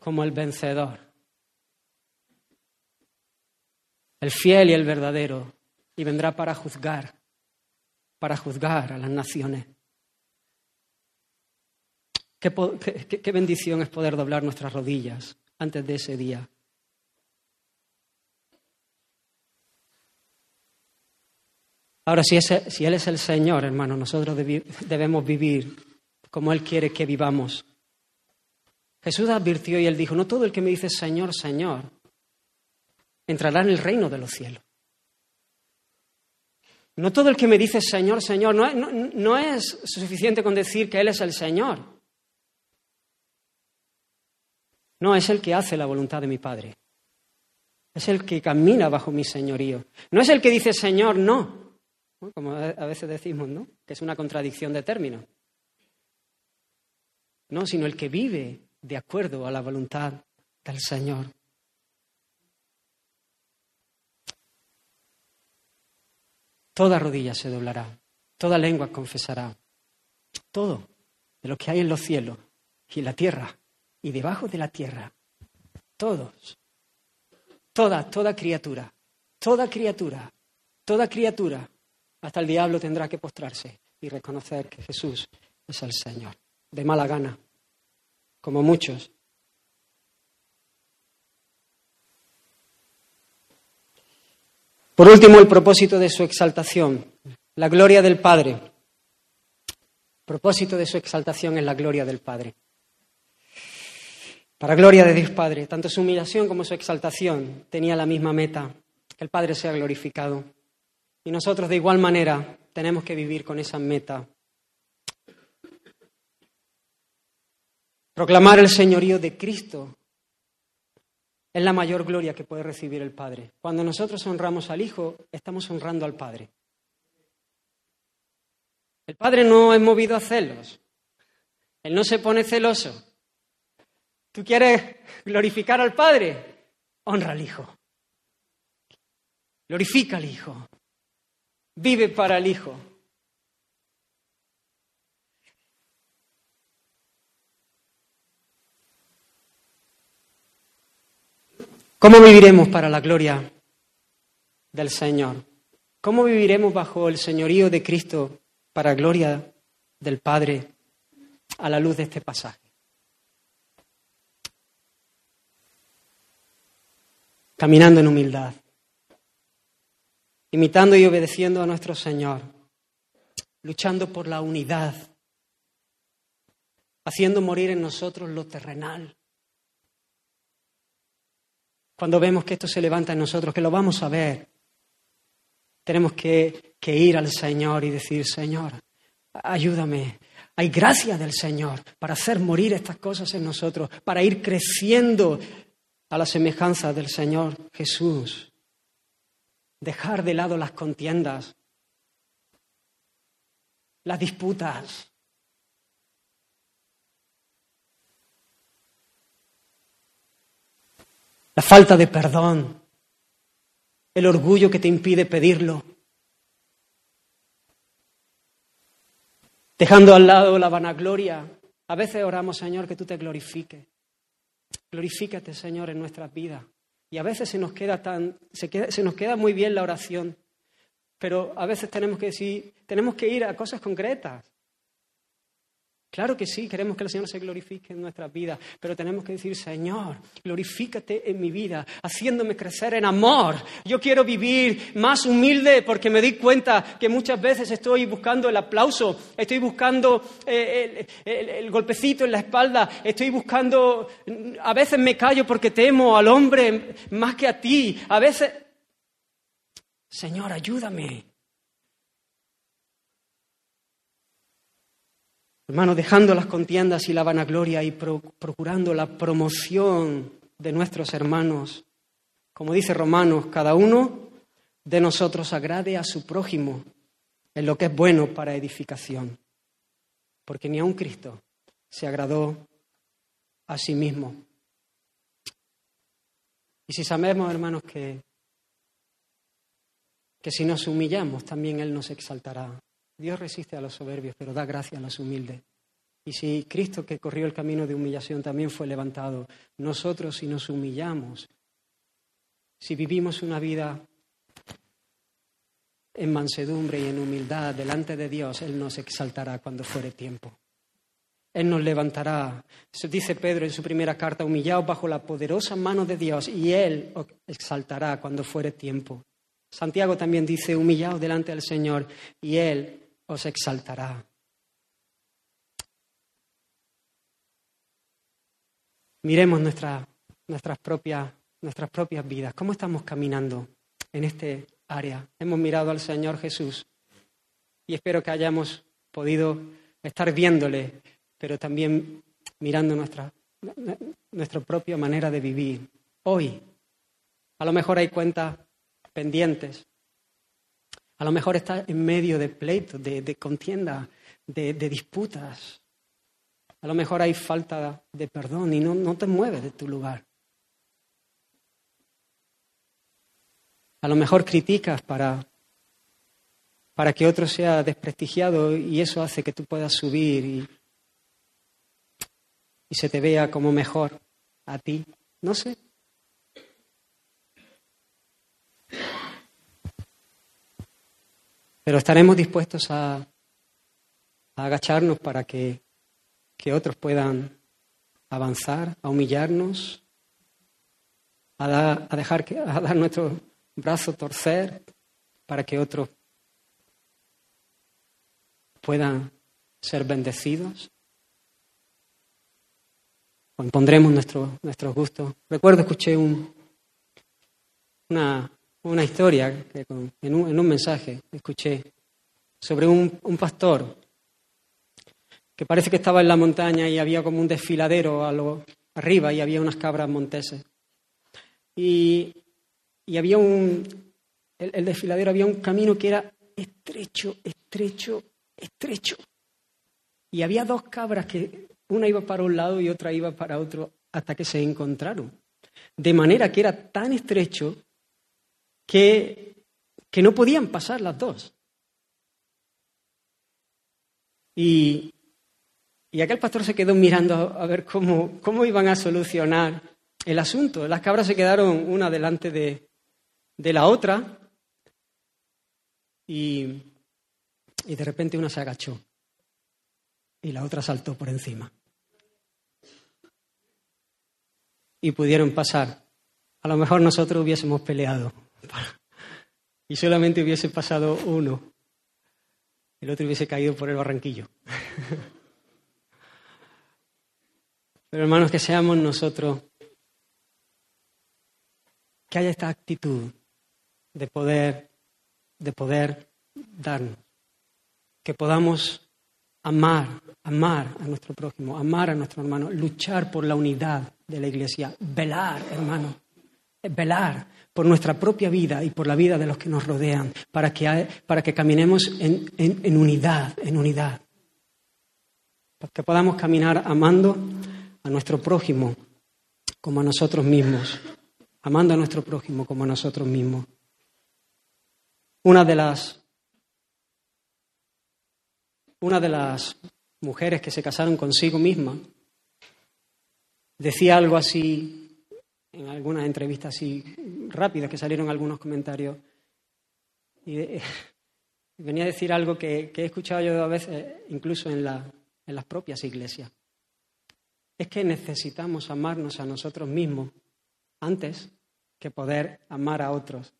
como el vencedor, el fiel y el verdadero, y vendrá para juzgar, para juzgar a las naciones. Qué, bendición es poder doblar nuestras rodillas antes de ese día. Ahora, si, si, Él es el Señor, hermano, nosotros debemos vivir como Él quiere que vivamos. Jesús advirtió y Él dijo, no todo el que me dice Señor, Señor, entrará en el reino de los cielos. No todo el que me dice Señor, Señor, no, no es suficiente con decir que Él es el Señor. No, es el que hace la voluntad de mi Padre. Es el que camina bajo mi señorío. No es el que dice Señor, no. Como a veces decimos, ¿no? Que es una contradicción de términos. No, sino el que vive de acuerdo a la voluntad del Señor. Toda rodilla se doblará, toda lengua confesará, todo de lo que hay en los cielos y en la tierra y debajo de la tierra. Todos. Toda, toda criatura. Toda criatura. Toda criatura. Hasta el diablo tendrá que postrarse y reconocer que Jesús es el Señor. De mala gana. Como muchos. Por último, el propósito de su exaltación, la gloria del Padre. El propósito de su exaltación es la gloria del Padre. Para gloria de Dios Padre, tanto su humillación como su exaltación tenía la misma meta, que el Padre sea glorificado. Y nosotros de igual manera tenemos que vivir con esa meta. Proclamar el señorío de Cristo es la mayor gloria que puede recibir el Padre. Cuando nosotros honramos al Hijo, estamos honrando al Padre. El Padre no es movido a celos. Él no se pone celoso. ¿Tú quieres glorificar al Padre? Honra al Hijo. Glorifica al Hijo. Vive para el Hijo. ¿Cómo viviremos para la gloria del Señor? ¿Cómo viviremos bajo el señorío de Cristo para gloria del Padre a la luz de este pasaje? caminando en humildad, imitando y obedeciendo a nuestro Señor, luchando por la unidad, haciendo morir en nosotros lo terrenal. Cuando vemos que esto se levanta en nosotros, que lo vamos a ver, tenemos que, ir al Señor y decir, Señor, ayúdame, hay gracia del Señor para hacer morir estas cosas en nosotros, para ir creciendo a la semejanza del Señor Jesús. Dejar de lado las contiendas, las disputas. La falta de perdón, el orgullo que te impide pedirlo, dejando al lado la vanagloria. A veces oramos, Señor, que tú te glorifiques. Glorifícate, Señor, en nuestras vidas. Y a veces se nos queda tan, se, se nos queda muy bien la oración, pero a veces tenemos que decir, tenemos que ir a cosas concretas. Claro que sí, queremos que el Señor se glorifique en nuestras vidas, pero tenemos que decir, Señor, glorifícate en mi vida, haciéndome crecer en amor. Yo quiero vivir más humilde porque me di cuenta que muchas veces estoy buscando el aplauso, estoy buscando eh, el, golpecito en la espalda, estoy buscando, a veces me callo porque temo al hombre más que a ti, a veces... Señor, ayúdame. Hermano, dejando las contiendas y la vanagloria y procurando la promoción de nuestros hermanos. Como dice Romanos, cada uno de nosotros agrade a su prójimo en lo que es bueno para edificación. Porque ni aun Cristo se agradó a sí mismo. Y si sabemos, hermanos, que, que si nos humillamos, también Él nos exaltará. Dios resiste a los soberbios, pero da gracia a los humildes. Y si Cristo que corrió el camino de humillación también fue levantado, nosotros si nos humillamos, si vivimos una vida en mansedumbre y en humildad delante de Dios, Él nos exaltará cuando fuere tiempo. Él nos levantará. Dice Pedro en su primera carta, humillados bajo la poderosa mano de Dios, y Él os exaltará cuando fuere tiempo. Santiago también dice, humillados delante del Señor, y Él os exaltará. Miremos nuestras, propias, nuestras propias vidas, cómo estamos caminando en este área. Hemos mirado al Señor Jesús y espero que hayamos podido estar viéndole, pero también mirando nuestra, nuestra propia manera de vivir. Hoy, a lo mejor hay cuentas pendientes, a lo mejor está en medio de pleitos, de, de contienda, de, disputas. A lo mejor hay falta de perdón y no, no te mueves de tu lugar. A lo mejor criticas para, para que otro sea desprestigiado y eso hace que tú puedas subir y, y se te vea como mejor a ti. No sé. Pero estaremos dispuestos a, agacharnos para que, otros puedan avanzar, a humillarnos, a, dejar que, a dar nuestro brazo torcer para que otros puedan ser bendecidos. O impondremos nuestros nuestro gustos. Recuerdo, escuché un, una, una historia que en, un, mensaje escuché sobre un, pastor que parece que estaba en la montaña y había como un desfiladero a lo, arriba y había unas cabras monteses. Y, había un, el, el, desfiladero había un camino que era estrecho, estrecho, estrecho. Y había dos cabras que una iba para un lado y otra iba para otro hasta que se encontraron. De manera que era tan estrecho que, no podían pasar las dos. Y, aquel pastor se quedó mirando a, ver cómo, cómo, iban a solucionar el asunto. Las cabras se quedaron una delante de, de la otra y, y de repente una se agachó y la otra saltó por encima. Y pudieron pasar. A lo mejor nosotros hubiésemos peleado y solamente hubiese pasado uno, el otro hubiese caído por el barranquillo. Pero hermanos, que seamos nosotros, que haya esta actitud de poder, de poder darnos, que podamos amar, amar a nuestro prójimo, amar a nuestro hermano, luchar por la unidad de la iglesia, velar, hermano, velar por nuestra propia vida y por la vida de los que nos rodean, para que, para que caminemos en, en unidad, en unidad. Para que podamos caminar amando a nuestro prójimo como a nosotros mismos, amando a nuestro prójimo como a nosotros mismos. Una de las, una de las mujeres que se casaron consigo misma decía algo así en algunas entrevistas así rápidas que salieron algunos comentarios. Y eh, venía a decir algo que, he escuchado yo a veces, incluso en, en las propias iglesias. Es que necesitamos amarnos a nosotros mismos antes que poder amar a otros.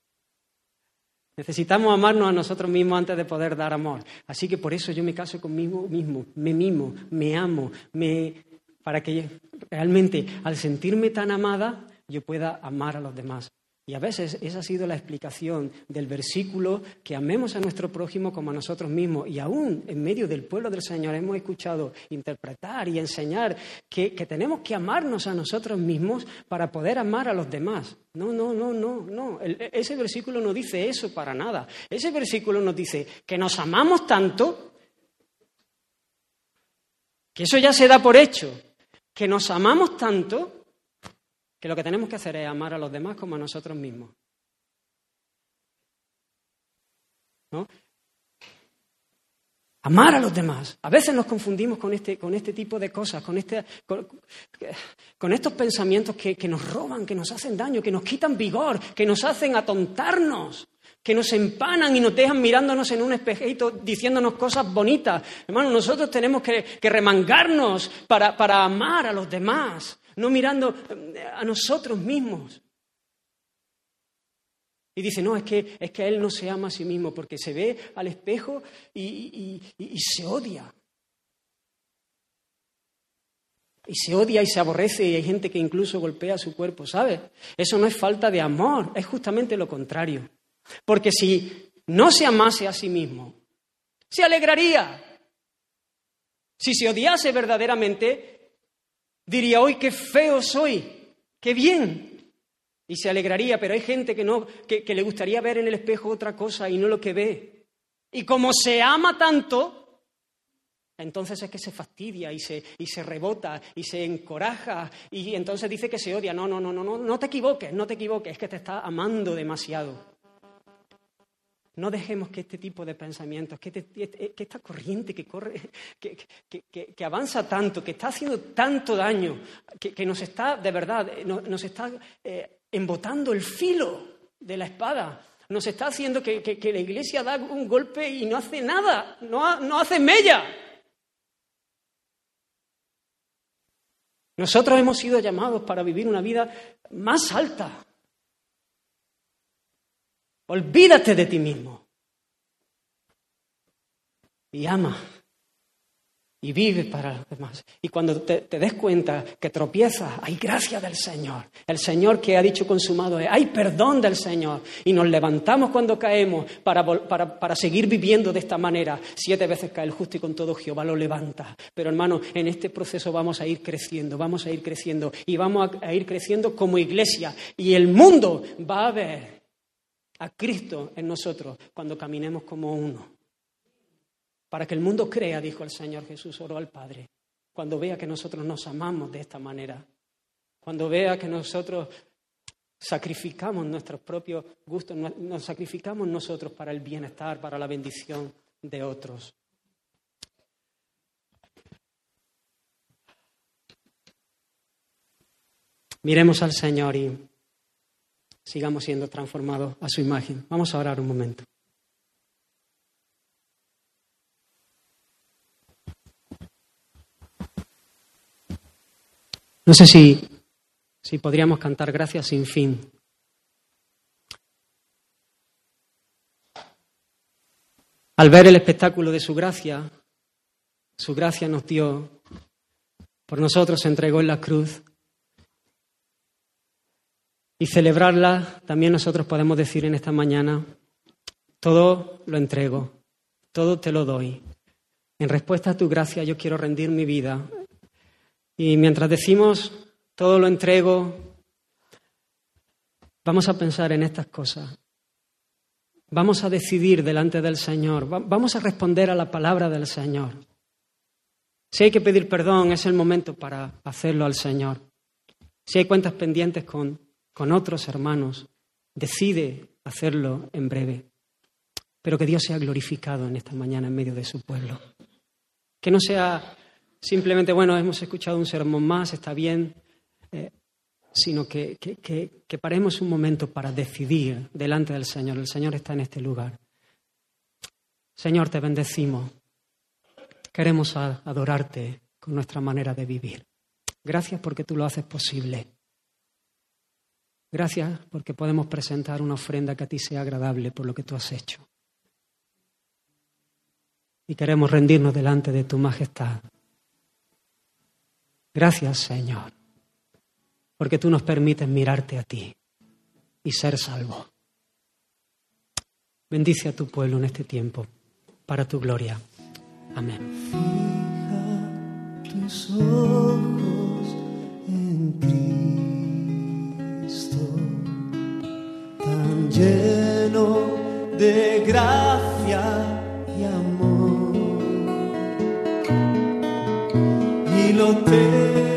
Necesitamos amarnos a nosotros mismos antes de poder dar amor. Así que por eso yo me caso conmigo mismo, me mimo, me amo, me... para que realmente al sentirme tan amada yo pueda amar a los demás. Y a veces esa ha sido la explicación del versículo que amemos a nuestro prójimo como a nosotros mismos. Y aún en medio del pueblo del Señor hemos escuchado interpretar y enseñar que, tenemos que amarnos a nosotros mismos para poder amar a los demás. No, no, no, no, no. ese versículo no dice eso para nada. Ese versículo nos dice que nos amamos tanto que eso ya se da por hecho. Que nos amamos tanto que lo que tenemos que hacer es amar a los demás como a nosotros mismos. ¿No? Amar a los demás. A veces nos confundimos con este, con este tipo de cosas, con, este, con, estos pensamientos que, que, nos roban, que nos hacen daño, que nos quitan vigor, que nos hacen atontarnos, que nos empanan y nos dejan mirándonos en un espejito diciéndonos cosas bonitas. Hermano, nosotros tenemos que, que remangarnos para, para amar a los demás no mirando eh, a nosotros mismos. Y dice, no, es que, es que él no se ama a sí mismo porque se ve al espejo y, se odia. Y se odia y se aborrece y hay gente que incluso golpea su cuerpo, ¿sabes? Eso no es falta de amor, es justamente lo contrario. Porque si no se amase a sí mismo, se alegraría. Si se odiase verdaderamente, diría, hoy qué feo soy, qué bien. Y se alegraría, pero hay gente que, no, que, le gustaría ver en el espejo otra cosa y no lo que ve. Y como se ama tanto, entonces es que se fastidia y se, y se rebota y se encoraja y entonces dice que se odia. No, no, no, no, no, no te equivoques, no te equivoques, es que te está amando demasiado. No dejemos que este tipo de pensamientos, que, este, esta corriente que corre, que, avanza tanto, que está haciendo tanto daño, que, nos está, de verdad, eh, nos, está eh, embotando el filo de la espada, nos está haciendo que, la iglesia da un golpe y no hace nada, no hace mella. Nosotros hemos sido llamados para vivir una vida más alta, Olvídate de ti mismo. Y ama. Y vive para los demás. Y cuando te, des cuenta que tropiezas, hay gracia del Señor. El Señor que ha dicho consumado es, hay perdón del Señor. Y nos levantamos cuando caemos para, para, seguir viviendo de esta manera. Siete veces cae el justo y con todo Jehová lo levanta. Pero hermano, en este proceso vamos a ir creciendo, vamos a ir creciendo. Y vamos a ir creciendo como iglesia. Y el mundo va a ver a Cristo en nosotros cuando caminemos como uno. Para que el mundo crea, dijo el Señor Jesús, oró al Padre, cuando vea que nosotros nos amamos de esta manera, cuando vea que nosotros sacrificamos nuestros propios gustos, nos sacrificamos nosotros para el bienestar, para la bendición de otros. Miremos al Señor y sigamos siendo transformados a su imagen. Vamos a orar un momento. No sé si, si podríamos cantar gracias sin fin. Al ver el espectáculo de su gracia, su gracia nos dio, por nosotros se entregó en la cruz y celebrarla, también nosotros podemos decir en esta mañana, todo lo entrego, todo te lo doy. En respuesta a tu gracia yo quiero rendir mi vida. Y mientras decimos, todo lo entrego, vamos a pensar en estas cosas. Vamos a decidir delante del Señor, vamos a responder a la palabra del Señor. Si hay que pedir perdón, es el momento para hacerlo al Señor. Si hay cuentas pendientes con con otros hermanos, decide hacerlo en breve. Pero que Dios sea glorificado en esta mañana en medio de su pueblo. Que no sea simplemente, bueno, hemos escuchado un sermón más, está bien, eh, sino que, que, que paremos un momento para decidir delante del Señor. El Señor está en este lugar. Señor, te bendecimos. Queremos adorarte con nuestra manera de vivir. Gracias porque tú lo haces posible. Gracias porque podemos presentar una ofrenda que a ti sea agradable por lo que tú has hecho. Y queremos rendirnos delante de tu majestad. Gracias, Señor, porque tú nos permites mirarte a ti y ser salvo. Bendice a tu pueblo en este tiempo, para tu gloria. Amén. Fija tus ojos en Cristo, tan lleno de gracia y amor, y lo te